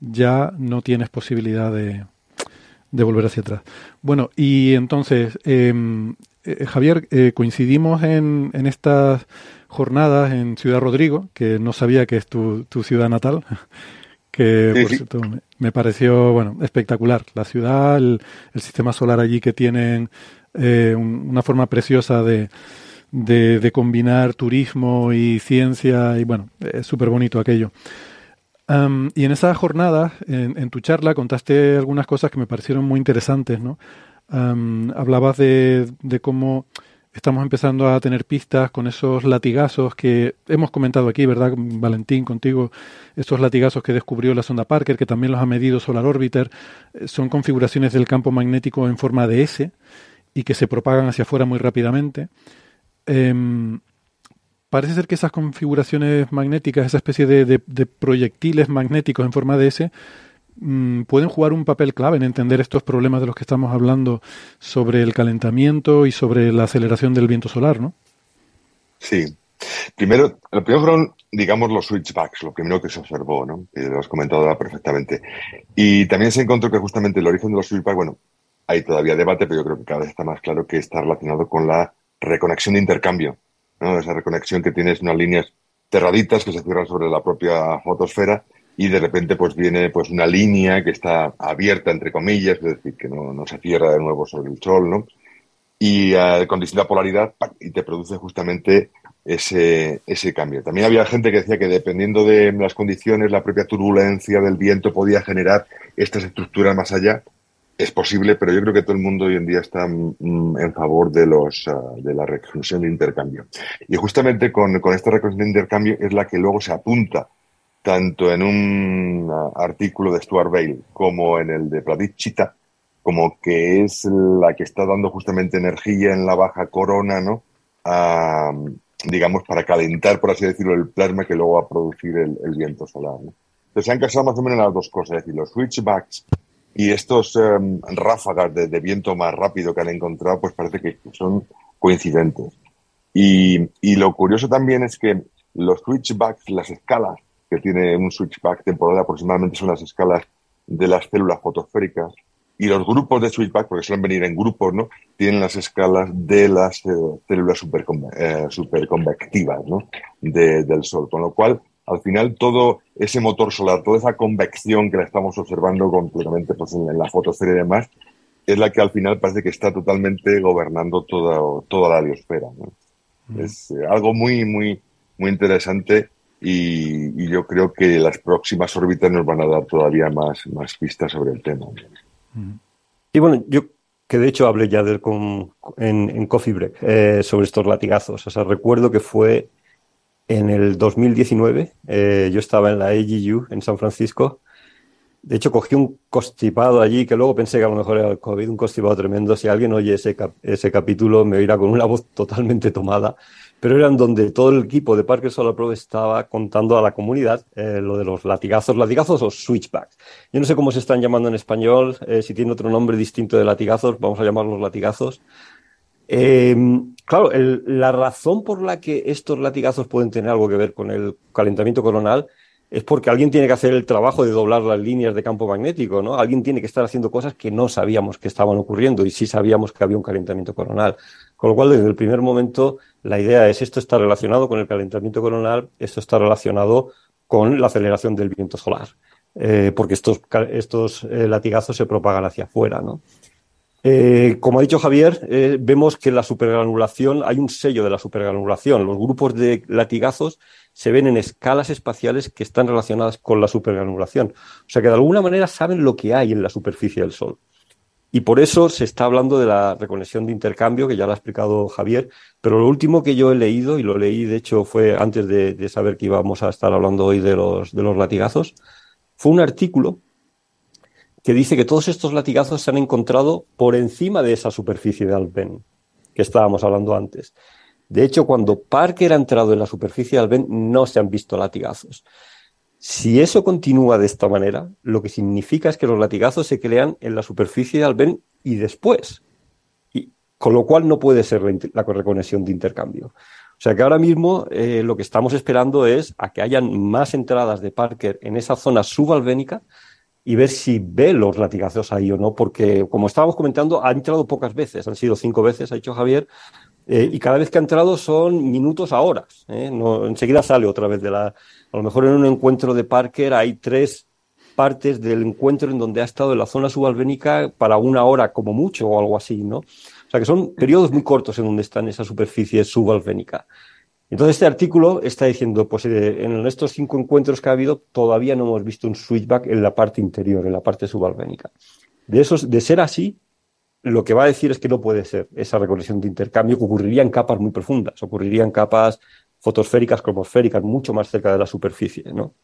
ya no tienes posibilidad de, volver hacia atrás. Bueno, y entonces, em, eh, Javier, eh, coincidimos en, en, estas jornadas en Ciudad Rodrigo, que no sabía que es tu, tu ciudad natal que por cierto me, pareció bueno espectacular. La ciudad, el, sistema solar allí que tienen eh, una forma preciosa de, de, combinar turismo y ciencia y bueno, es súper bonito aquello. Um, y en esa jornada, en, en, tu charla, contaste algunas cosas que me parecieron muy interesantes, ¿no? Um, hablabas de, de, cómo estamos empezando a tener pistas con esos latigazos que hemos comentado aquí, ¿verdad, Valentín, contigo? Estos latigazos que descubrió la sonda Parker, que también los ha medido Solar Orbiter, eh, son configuraciones del campo magnético en forma de S y que se propagan hacia afuera muy rápidamente. Um, parece ser que esas configuraciones magnéticas, esa especie de, proyectiles magnéticos en forma de S, pueden jugar un papel clave en entender estos problemas de los que estamos hablando sobre el calentamiento y sobre la aceleración del viento solar, ¿no? Sí. Primero, lo primero fueron, digamos, los switchbacks, lo primero que se observó, ¿no? Que lo has comentado ahora perfectamente. Y también se encontró que justamente el origen de los switchbacks, bueno, hay todavía debate, pero yo creo que cada vez está más claro que está relacionado con la reconexión de intercambio ¿no? Esa reconexión que tienes unas líneas cerraditas que se cierran sobre la propia fotosfera y de repente pues viene pues una línea que está abierta entre comillas, es decir, que no, no se cierra de nuevo sobre el sol, ¿no? Y uh, con distinta polaridad y te produce justamente ese, ese cambio. También había gente que decía que dependiendo de las condiciones, la propia turbulencia del viento podía generar estas estructuras más allá es posible, pero yo creo que todo el mundo hoy en día está mm, en favor de, los, uh, de la reconexión de intercambio. Y justamente con, con, esta reconexión de intercambio es la que luego se apunta tanto en un artículo de Stuart Bale como en el de Pradip Chita, como que es la que está dando justamente energía en la baja corona, ¿no? Uh, digamos, para calentar, por así decirlo, el plasma que luego va a producir el, viento solar. Entonces se han casado más o menos las dos cosas, es decir, los switchbacks y estos um, ráfagas de, viento más rápido que han encontrado, pues parece que son coincidentes. Y, lo curioso también es que los switchbacks, las escalas que tiene un switchback temporal aproximadamente son las escalas de las células fotosféricas y los grupos de switchback, porque suelen venir en grupos, ¿no? Tienen las escalas de las eh, células eh, superconvectivas, ¿no? De, del Sol. Con lo cual, al final todo ese motor solar, toda esa convección que la estamos observando completamente pues, en, la fotosfera y demás, es la que al final parece que está totalmente gobernando toda, toda la biosfera. ¿no? Mm. Es eh, algo muy, muy, muy interesante y, yo creo que las próximas órbitas nos van a dar todavía más, más pistas sobre el tema. Y bueno, yo que de hecho hablé ya de, con, en, en Coffee Break eh, sobre estos latigazos. O sea, recuerdo que fue en el 2019, eh, yo estaba en la AGU en San Francisco. De hecho, cogí un constipado allí que luego pensé que a lo mejor era el COVID, un constipado tremendo. Si alguien oye ese, cap ese capítulo, me oirá con una voz totalmente tomada. Pero eran donde todo el equipo de Parker Solar Pro estaba contando a la comunidad eh, lo de los latigazos, latigazos o switchbacks. Yo no sé cómo se están llamando en español, eh, si tiene otro nombre distinto de latigazos, vamos a llamarlos latigazos. Eh, claro, el, la razón por la que estos latigazos pueden tener algo que ver con el calentamiento coronal es porque alguien tiene que hacer el trabajo de doblar las líneas de campo magnético, ¿no? Alguien tiene que estar haciendo cosas que no sabíamos que estaban ocurriendo y sí sabíamos que había un calentamiento coronal. Con lo cual, desde el primer momento, la idea es esto está relacionado con el calentamiento coronal, esto está relacionado con la aceleración del viento solar, eh, porque estos, estos eh, latigazos se propagan hacia afuera, ¿no? Eh, como ha dicho Javier, eh, vemos que la supergranulación, hay un sello de la supergranulación. Los grupos de latigazos se ven en escalas espaciales que están relacionadas con la supergranulación. O sea que de alguna manera saben lo que hay en la superficie del Sol. Y por eso se está hablando de la reconexión de intercambio, que ya lo ha explicado Javier, pero lo último que yo he leído, y lo leí de hecho fue antes de, saber que íbamos a estar hablando hoy de los, de los latigazos, fue un artículo que dice que todos estos latigazos se han encontrado por encima de esa superficie de Alben que estábamos hablando antes. De hecho, cuando Parker ha entrado en la superficie de Alben, no se han visto latigazos. Si eso continúa de esta manera, lo que significa es que los latigazos se crean en la superficie de Alben y después. Y, con lo cual no puede ser la, la reconexión de intercambio. O sea que ahora mismo eh, lo que estamos esperando es a que hayan más entradas de Parker en esa zona subalbénica y ver si ve los latigazos ahí o no, porque como estábamos comentando, ha entrado pocas veces, han sido cinco veces, ha dicho Javier, eh, y cada vez que ha entrado son minutos a horas. ¿eh? No, enseguida sale otra vez de la. A lo mejor en un encuentro de Parker hay tres partes del encuentro en donde ha estado en la zona subalbénica para una hora como mucho o algo así, ¿no? O sea que son periodos muy cortos en donde está en esa superficie subalbénica. Entonces este artículo está diciendo, pues eh, en estos cinco encuentros que ha habido todavía no hemos visto un switchback en la parte interior, en la parte subalbénica. De, esos, de ser así, lo que va a decir es que no puede ser esa reconexión de intercambio que ocurriría en capas muy profundas, ocurriría en capas fotosféricas, cromosféricas, mucho más cerca de la superficie, ¿no?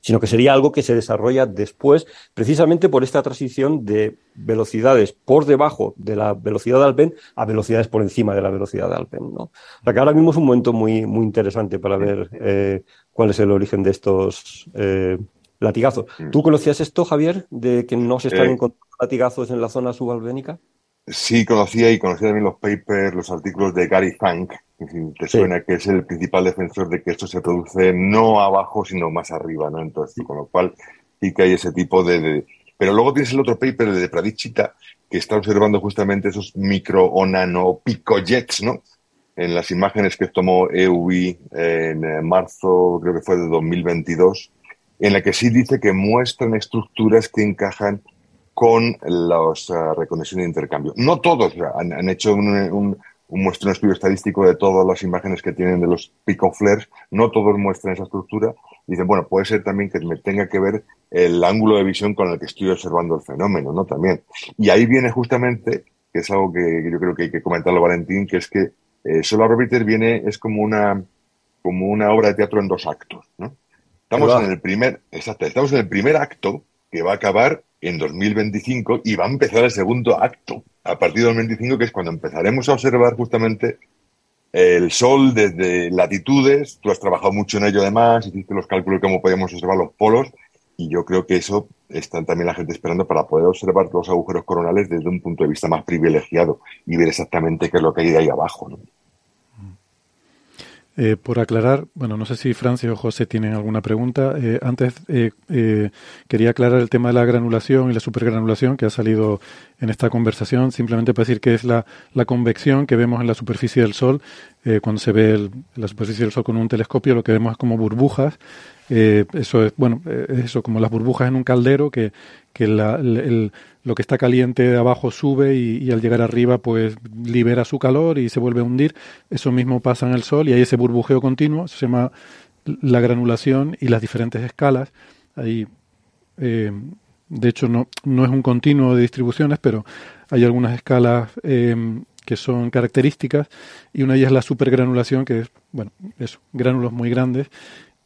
Sino que sería algo que se desarrolla después, precisamente por esta transición de velocidades por debajo de la velocidad de Alpen a velocidades por encima de la velocidad de Alpen. ¿no? O sea que ahora mismo es un momento muy, muy interesante para ver eh, cuál es el origen de estos eh, latigazos. Mm. ¿Tú conocías esto, Javier, de que no se están eh, encontrando latigazos en la zona subalbénica? Sí, conocía y conocía también los papers, los artículos de Gary Funk, que te suena que es el principal defensor de que esto se produce no abajo, sino más arriba, ¿no? Entonces, con lo cual sí que hay ese tipo de, Pero luego tienes el otro paper de Pradicita, que está observando justamente esos micro o nano picojets, ¿no? En las imágenes que tomó EUI en eh, marzo, creo que fue de 2022, en la que sí dice que muestran estructuras que encajan con las uh, reconexiones de intercambio. No todos han, hecho un, un, un, estudio estadístico de todas las imágenes que tienen de los pico flares, no todos muestran esa estructura. Dicen, bueno, puede ser también que me tenga que ver el ángulo de visión con el que estoy observando el fenómeno, ¿no? También. Y ahí viene justamente, que es algo que yo creo que hay que comentarlo, Valentín, que es que eh, Solar Orbiter viene, es como una, como una obra de teatro en dos actos, ¿no? Estamos en el primer, exacto, estamos en el primer acto que va a acabar en 2025 y va a empezar el segundo acto a partir de 2025, que es cuando empezaremos a observar justamente el Sol desde latitudes. Tú has trabajado mucho en ello además, hiciste los cálculos de cómo podíamos observar los polos y yo creo que eso está también la gente esperando para poder observar los agujeros coronales desde un punto de vista más privilegiado y ver exactamente qué es lo que hay de ahí abajo. ¿no? Eh, por aclarar, bueno, no sé si Francia o José tienen alguna pregunta. Eh, antes eh, quería aclarar el tema de la granulación y la supergranulación que ha salido en esta conversación, simplemente para decir que es la, la convección que vemos en la superficie del Sol. cuando se ve la superficie del Sol con un telescopio, lo que vemos es como burbujas. Eso es, bueno, eso, como las burbujas en un caldero que, que la, lo que está caliente de abajo sube y, al llegar arriba pues libera su calor y se vuelve a hundir. Eso mismo pasa en el Sol y hay ese burbujeo continuo, se llama la granulación y las diferentes escalas. Ahí, eh, de hecho, no, no es un continuo de distribuciones, pero hay algunas escalas eh, que son características y una de ellas es la supergranulación, que es, bueno, eso, gránulos muy grandes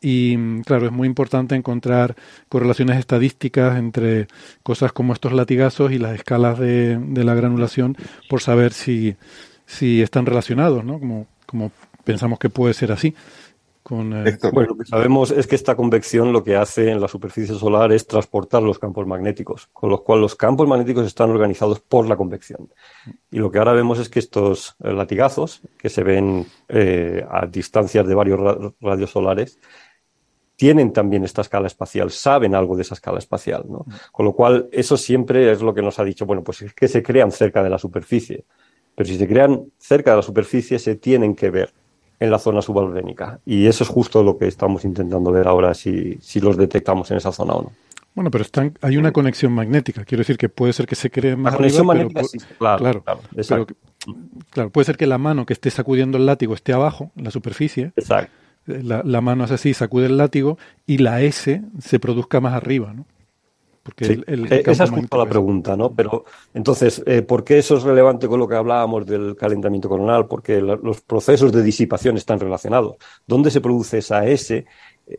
y claro, es muy importante encontrar correlaciones estadísticas entre cosas como estos latigazos y las escalas de, la granulación por saber si, si están relacionados, ¿no? Como, como pensamos que puede ser así. Con, eh, Bueno, lo que sabemos es que esta convección lo que hace en la superficie solar es transportar los campos magnéticos, con lo cual los campos magnéticos están organizados por la convección. Y lo que ahora vemos es que estos eh, latigazos, que se ven eh, a distancias de varios radios solares, tienen también esta escala espacial, saben algo de esa escala espacial, ¿no? Con lo cual, eso siempre es lo que nos ha dicho, bueno, pues es que se crean cerca de la superficie, pero si se crean cerca de la superficie, se tienen que ver en la zona subalbénica. Y eso es justo lo que estamos intentando ver ahora, si, si los detectamos en esa zona o no. Bueno, pero están, hay una conexión magnética. Quiero decir que puede ser que se cree más. La conexión magnética, sí, claro. Claro, claro, puede ser que la mano que esté sacudiendo el látigo esté abajo, en la superficie. Exacto la, mano hace así, sacude el látigo y la S se produzca más arriba, ¿no? Porque eh, esa es justo la pregunta, ¿no? Pero entonces, eh, ¿por qué eso es relevante con lo que hablábamos del calentamiento coronal? Porque los procesos de disipación están relacionados. ¿Dónde se produce esa S?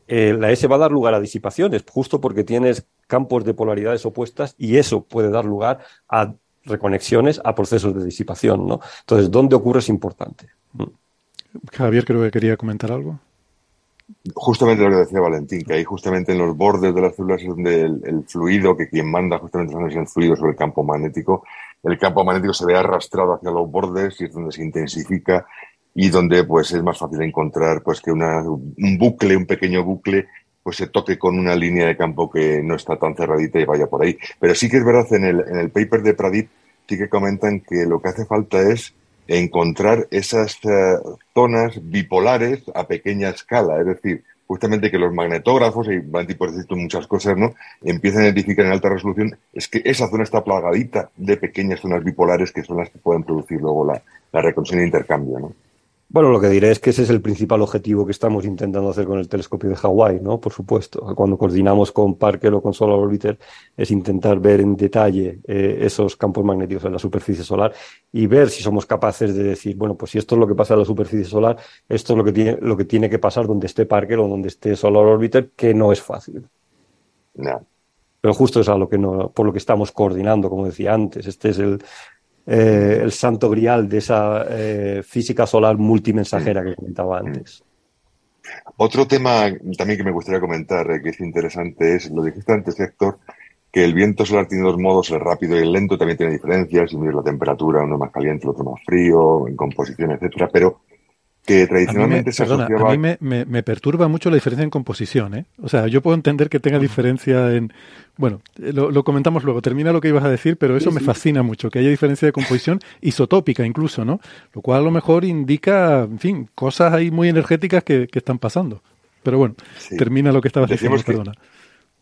Eh, la S va a dar lugar a disipaciones, justo porque tienes campos de polaridades opuestas y eso puede dar lugar a reconexiones, a procesos de disipación, ¿no? Entonces, ¿dónde ocurre es importante? Mm. Javier creo que quería comentar algo. Justamente lo que decía Valentín, que ahí justamente en los bordes de las células es donde el, fluido, que quien manda justamente es el fluido sobre el campo magnético, el campo magnético se ve arrastrado hacia los bordes y es donde se intensifica y donde pues es más fácil encontrar pues que una, un bucle, un pequeño bucle, pues se toque con una línea de campo que no está tan cerradita y vaya por ahí. Pero sí que es verdad, en el, en el paper de Pradip sí que comentan que lo que hace falta es encontrar esas eh, zonas bipolares a pequeña escala, es decir, justamente que los magnetógrafos, y van por decir muchas cosas, ¿no? Empiezan a identificar en alta resolución, es que esa zona está plagadita de pequeñas zonas bipolares que son las que pueden producir luego la, la reconexión e intercambio, ¿no? Bueno, lo que diré es que ese es el principal objetivo que estamos intentando hacer con el telescopio de Hawái, ¿no? Por supuesto. Cuando coordinamos con Parker o con Solar Orbiter es intentar ver en detalle eh, esos campos magnéticos en la superficie solar y ver si somos capaces de decir, bueno, pues si esto es lo que pasa en la superficie solar, esto es lo que tiene, lo que, tiene que pasar donde esté Parker o donde esté Solar Orbiter, que no es fácil. No. Pero justo es a lo que no, por lo que estamos coordinando, como decía antes. Este es el, eh, el santo grial de esa eh, física solar multimensajera que comentaba antes. Otro tema también que me gustaría comentar, eh, que es interesante, es lo dijiste antes, Héctor, que el viento solar tiene dos modos, el rápido y el lento, también tiene diferencias, si mides la temperatura, uno más caliente, el otro más frío, en composición, etcétera, pero que tradicionalmente se asociaba... A mí me, me, perturba mucho la diferencia en composición, ¿eh? O sea, yo puedo entender que tenga diferencia en... Bueno, lo, lo comentamos luego, termina lo que ibas a decir, pero eso me fascina mucho, que haya diferencia de composición isotópica incluso, ¿no? Lo cual a lo mejor indica, en fin, cosas ahí muy energéticas que, que están pasando. Pero bueno, termina lo que estabas diciendo, perdona.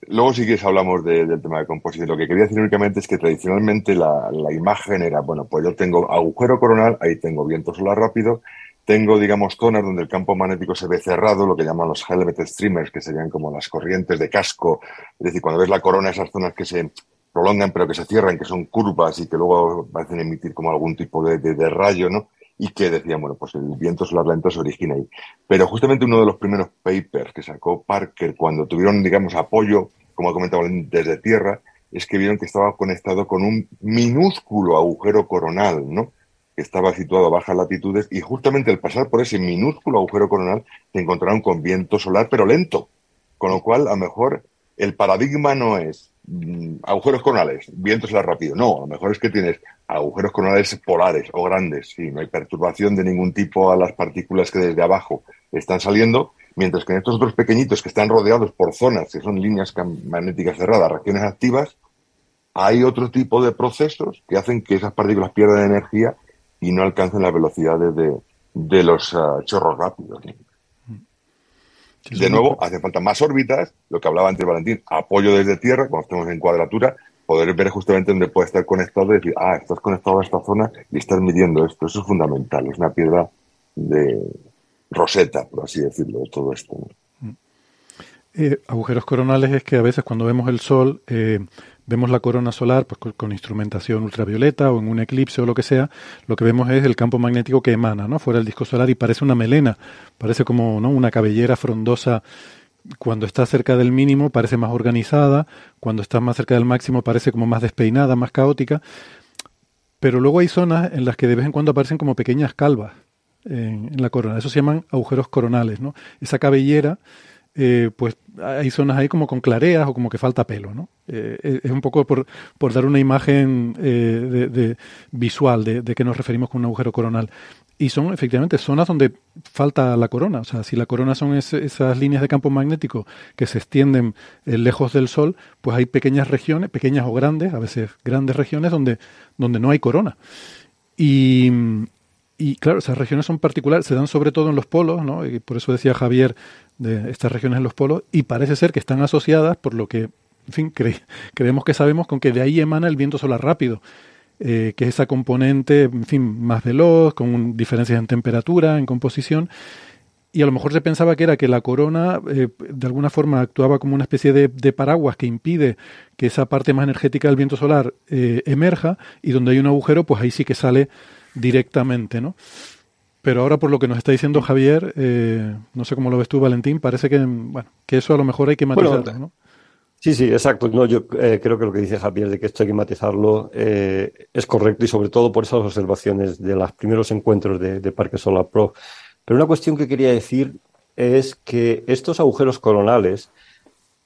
Luego sí que hablamos del tema de composición. Lo que quería decir únicamente es que tradicionalmente la, la imagen era, bueno, pues yo tengo agujero coronal, ahí tengo viento solar rápido, tengo, digamos, zonas donde el campo magnético se ve cerrado, lo que llaman los helmet streamers, que serían como las corrientes de casco. Es decir, cuando ves la corona, esas zonas que se prolongan pero que se cierran, que son curvas y que luego parecen emitir como algún tipo de, de, rayo, ¿no? Y que decían, bueno, pues el viento solar lento se origina ahí. Pero justamente uno de los primeros papers que sacó Parker cuando tuvieron, digamos, apoyo, como comentaba, desde tierra, es que vieron que estaba conectado con un minúsculo agujero coronal, ¿no? Estaba situado a bajas latitudes y justamente al pasar por ese minúsculo agujero coronal se encontraron con viento solar pero lento. Con lo cual, a lo mejor el paradigma no es mm, agujeros coronales, viento solar rápido. No, a lo mejor es que tienes agujeros coronales polares o grandes. Sí, no hay perturbación de ningún tipo a las partículas que desde abajo están saliendo, mientras que en estos otros pequeñitos que están rodeados por zonas que son líneas magnéticas cerradas, regiones activas, hay otro tipo de procesos que hacen que esas partículas pierdan energía y no alcanzan las velocidades de, los ah, chorros rápidos. de nuevo, hace falta más órbitas, lo que hablaba antes Valentín, apoyo desde tierra, cuando estemos en cuadratura, poder ver justamente dónde puede estar conectado y decir, ah, estás conectado a esta zona y estás midiendo esto. Eso es fundamental, es una piedra de roseta, por así decirlo, de todo esto. Eh, agujeros coronales es que a veces cuando vemos el Sol eh, vemos la corona solar pues, con, instrumentación ultravioleta o en un eclipse o lo que sea, lo que vemos es el campo magnético que emana ¿no? fuera del disco solar y parece una melena, parece como ¿no? una cabellera frondosa. Cuando está cerca del mínimo parece más organizada, cuando está más cerca del máximo parece como más despeinada, más caótica. Pero luego hay zonas en las que de vez en cuando aparecen como pequeñas calvas en, la corona. Eso se llaman agujeros coronales. ¿no? Esa cabellera eh, pues hay zonas ahí como con clareas o como que falta pelo, ¿no? Eh, es un poco por, por dar una imagen eh, de, visual de, de qué nos referimos con un agujero coronal. Y son efectivamente zonas donde falta la corona. O sea, si la corona son esas líneas de campo magnético que se extienden lejos del Sol, pues hay pequeñas regiones, pequeñas o grandes, a veces grandes regiones donde, donde no hay corona. Y, y claro, esas regiones son particulares, se dan sobre todo en los polos, ¿no? Y por eso decía Javier de estas regiones en los polos, y parece ser que están asociadas, por lo que, en fin, creemos que sabemos, con que de ahí emana el viento solar rápido, eh, que es esa componente, en fin, más veloz, con diferencias en temperatura, en composición, y a lo mejor se pensaba que era que la corona eh, de alguna forma actuaba como una especie de, paraguas que impide que esa parte más energética del viento solar eh, emerja, y donde hay un agujero, pues ahí sí que sale directamente, ¿no? Pero ahora, por lo que nos está diciendo Javier, eh, no sé cómo lo ves tú, Valentín, parece que, bueno, que eso a lo mejor hay que matizarlo, ¿no? Sí, sí, exacto. No, yo eh, creo que lo que dice Javier de que esto hay que matizarlo eh, es correcto y sobre todo por esas observaciones de los primeros encuentros de, Parque Solar Pro. Pero una cuestión que quería decir es que estos agujeros coronales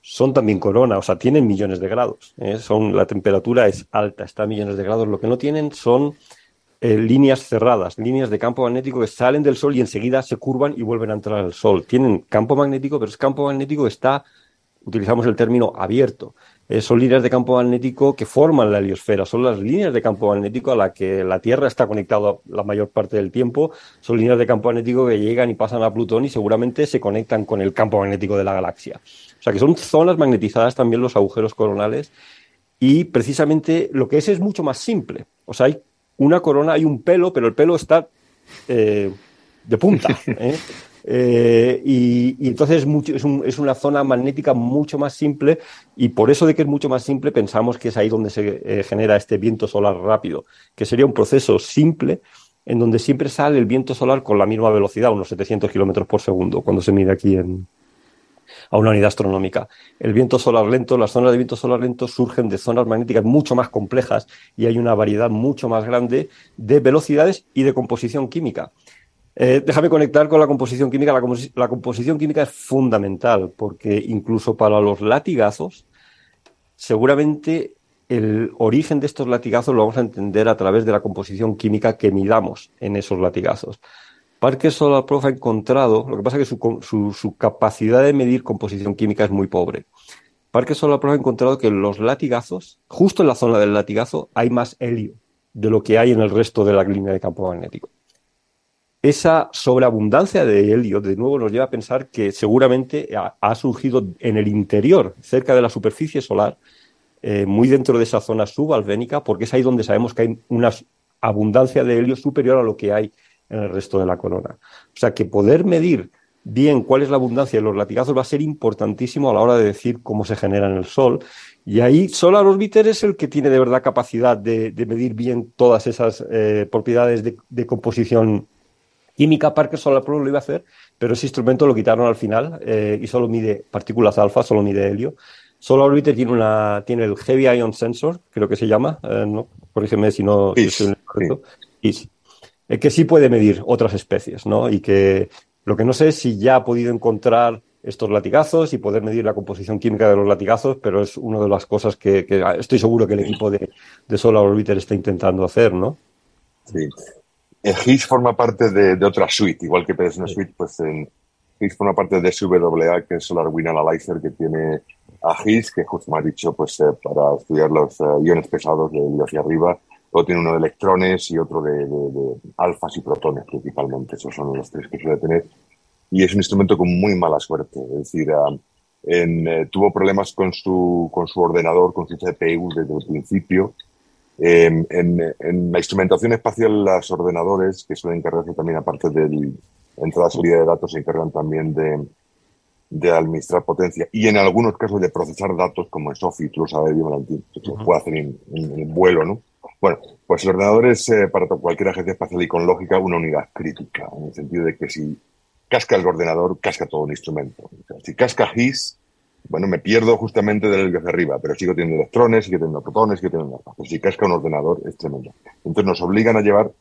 son también corona, o sea, tienen millones de grados. Son, la temperatura es alta, está a millones de grados. Lo que no tienen son eh, líneas cerradas, líneas de campo magnético que salen del Sol y enseguida se curvan y vuelven a entrar al Sol. Tienen campo magnético, pero ese campo magnético está, utilizamos el término abierto. Eh, son líneas de campo magnético que forman la heliosfera, son las líneas de campo magnético a la que la Tierra está conectada la mayor parte del tiempo, son líneas de campo magnético que llegan y pasan a Plutón y seguramente se conectan con el campo magnético de la galaxia. O sea que son zonas magnetizadas también los agujeros coronales y precisamente lo que es es mucho más simple. O sea, hay una corona, hay un pelo, pero el pelo está eh, de punta. ¿eh? Eh, y, entonces es, es, una zona magnética mucho más simple y por eso de que es mucho más simple pensamos que es ahí donde se eh, genera este viento solar rápido, que sería un proceso simple en donde siempre sale el viento solar con la misma velocidad, unos 700 kilómetros por segundo, cuando se mide aquí en, a una unidad astronómica. El viento solar lento, las zonas de viento solar lento surgen de zonas magnéticas mucho más complejas y hay una variedad mucho más grande de velocidades y de composición química. Eh, déjame conectar con la composición química. La, composición química es fundamental porque incluso para los latigazos, seguramente el origen de estos latigazos lo vamos a entender a través de la composición química que midamos en esos latigazos. Parker Solar Prof ha encontrado, lo que pasa es que su, capacidad de medir composición química es muy pobre. Parker Solar Prof ha encontrado que en los latigazos, justo en la zona del latigazo, hay más helio de lo que hay en el resto de la línea de campo magnético esa sobreabundancia de helio, de nuevo, nos lleva a pensar que seguramente ha, surgido en el interior, cerca de la superficie solar, eh, muy dentro de esa zona subalbénica, porque es ahí donde sabemos que hay una abundancia de helio superior a lo que hay en el resto de la corona. O sea que poder medir bien cuál es la abundancia de los latigazos va a ser importantísimo a la hora de decir cómo se genera en el Sol. Y ahí Solar Orbiter es el que tiene de verdad capacidad de, medir bien todas esas eh, propiedades de composición Química Parker Solar Pro lo iba a hacer, pero ese instrumento lo quitaron al final eh, y solo mide partículas alfa, solo mide helio. Solar Orbiter tiene, una, tiene el Heavy Ion Sensor, creo que se llama, eh, ¿no? corrígeme si no estoy correcto. Que sí puede medir otras especies, ¿no? Y que lo que no sé es si ya ha podido encontrar estos latigazos y poder medir la composición química de los latigazos, pero es una de las cosas que, estoy seguro que el equipo de, de Solar Orbiter está intentando hacer, ¿no? Sí. GIS forma parte de, otra suite, igual que es una suite, pues en GIS forma parte de SWA, que es Solar Wind Analyzer, que tiene a GIS, que justo me ha dicho, pues eh, para estudiar los eh, iones pesados de, hacia arriba. Luego tiene uno de electrones y otro de, alfas y protones, principalmente. Esos son los tres que suele tener. Y es un instrumento con muy mala suerte. Es decir, ah, eh, tuvo problemas con su, con su ordenador, con su CPU desde el principio en, en, la instrumentación espacial, los ordenadores, que suelen encargarse también, aparte de entrada y salida de datos, se encargan también de, de, administrar potencia y en algunos casos de procesar datos, como en SOFI, tú lo sabes bien, se puede hacer en, en, vuelo, ¿no? Bueno, pues el ordenador es eh, para cualquier agencia espacial y con lógica una unidad crítica, en el sentido de que si casca el ordenador, casca todo un instrumento. si casca GIS, bueno, me pierdo justamente del de arriba, pero sigo teniendo electrones, sigo teniendo protones, sigo teniendo Pues si casca un ordenador es tremendo. Entonces nos obligan a llevar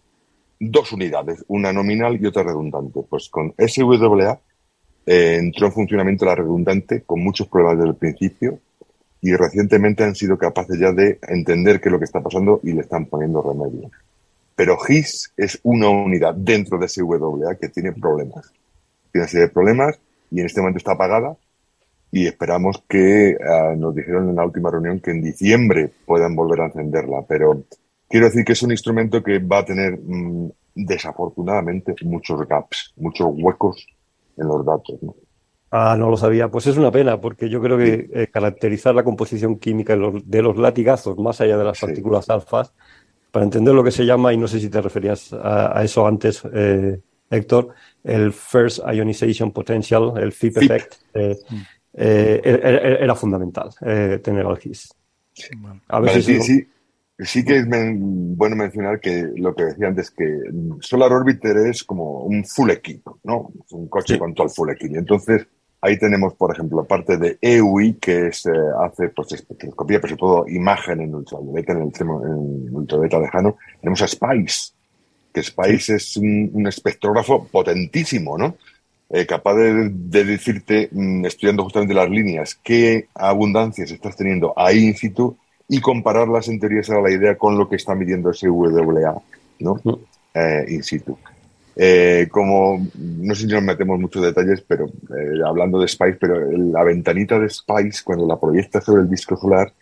dos unidades, una nominal y otra redundante. Pues con SWA eh, entró en funcionamiento la redundante con muchos problemas desde el principio y recientemente han sido capaces ya de entender qué es lo que está pasando y le están poniendo remedio. Pero GIS es una unidad dentro de SWA que tiene problemas. Tiene una serie de problemas y en este momento está apagada y esperamos que ah, nos dijeron en la última reunión que en diciembre puedan volver a encenderla. Pero quiero decir que es un instrumento que va a tener mm, desafortunadamente muchos gaps, muchos huecos en los datos. ¿no? Ah, no lo sabía. Pues es una pena, porque yo creo que eh, caracterizar la composición química de los, latigazos, más allá de las partículas alfas, para entender lo que se llama, y no sé si te referías a, eso antes, eh, Héctor, el First Ionization Potential, el FIP, Effect. Eh, mm eh, era, fundamental eh, tener al GIS. sí, sí, que es bueno mencionar que lo que decía antes, que Solar Orbiter es como un full equipo, ¿no? un coche con todo el full equipo. Entonces, ahí tenemos, por ejemplo, parte de EUI, que es, eh, hace pues, espectroscopía, pero sobre todo imagen en ultravioleta, en el en ultravioleta lejano. Tenemos a SPICE, que SPICE es un, un espectrógrafo potentísimo, ¿no? Eh, capaz de, decirte, mm, estudiando justamente las líneas, qué abundancias estás teniendo ahí in situ y compararlas en teoría será la idea con lo que está midiendo SWA, ¿no? Mm. Eh, in situ. Eh, como, no sé si nos metemos muchos detalles, pero hablando de Spice, pero la ventanita de Spice, cuando la proyecta sobre el disco solar,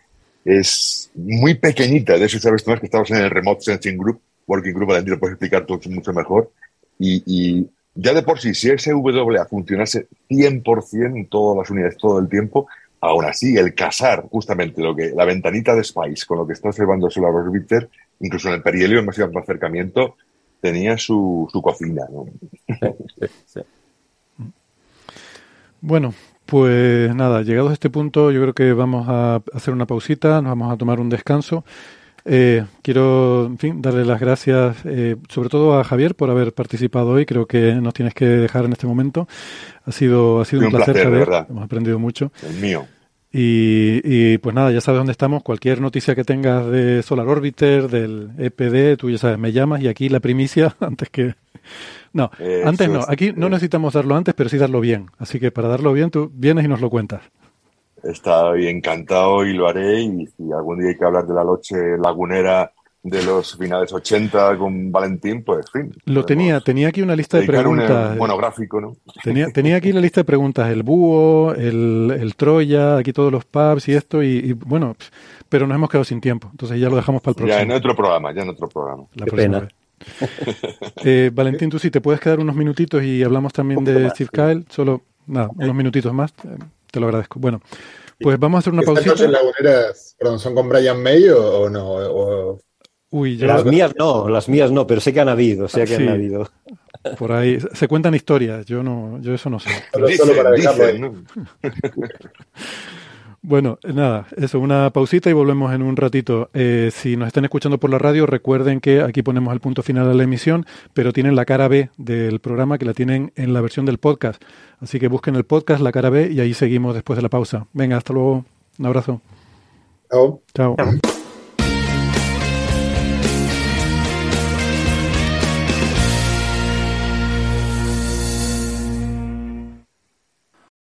es muy pequeñita. De eso sabes tú más que estamos en el Remote Sensing Group, Working Group, Valentín lo puedes explicar tú mucho mejor. Y, y, ya de por sí, si SWA funcionase 100% en todas las unidades todo el tiempo, aún así el casar justamente lo que la ventanita de Spice con lo que está observando Solar Orbiter, incluso en el perihelio en más acercamiento, tenía su, su cocina. ¿no? Bueno, pues nada, llegados a este punto, yo creo que vamos a hacer una pausita, nos vamos a tomar un descanso. Eh, quiero, en fin, darle las gracias, eh, sobre todo a Javier por haber participado hoy. Creo que nos tienes que dejar en este momento. Ha sido, ha sido un, placer, Javier. Hemos aprendido mucho. El mío. Y, y, pues nada, ya sabes dónde estamos. Cualquier noticia que tengas de Solar Orbiter, del EPD, tú ya sabes, me llamas y aquí la primicia antes que. No, antes no. Aquí no necesitamos darlo antes, pero sí darlo bien. Así que para darlo bien, tú vienes y nos lo cuentas. Estoy encantado y lo haré. Y si algún día hay que hablar de la noche lagunera de los finales 80 con Valentín, pues fin. Lo tenía, tenía aquí una lista de preguntas. Un monográfico, ¿no? Tenía, tenía aquí la lista de preguntas, el búho, el, el Troya, aquí todos los pubs y esto, y, bueno, pero nos hemos quedado sin tiempo, entonces ya lo dejamos para el próximo. Ya en otro programa, ya en otro programa. La Qué pena. Eh, Valentín, tú sí, te puedes quedar unos minutitos y hablamos también de Steve Kyle, solo, nada, unos minutitos más, eh, te lo agradezco. Bueno, pues vamos a hacer una pausita. ¿Estas laguneras, perdón, son con Brian May o, o no? O Uy, Las mías no, las mías no, pero sé que han habido, sé que han habido. Por ahí se cuentan historias, yo no, yo eso no sé. Bueno, nada, eso, una pausita y volvemos en un ratito. Eh, si nos están escuchando por la radio, recuerden que aquí ponemos el punto final de la emisión, pero tienen la cara B del programa que la tienen en la versión del podcast. Así que busquen el podcast, la cara B, y ahí seguimos después de la pausa. Venga, hasta luego. Un abrazo. Chao. Chao.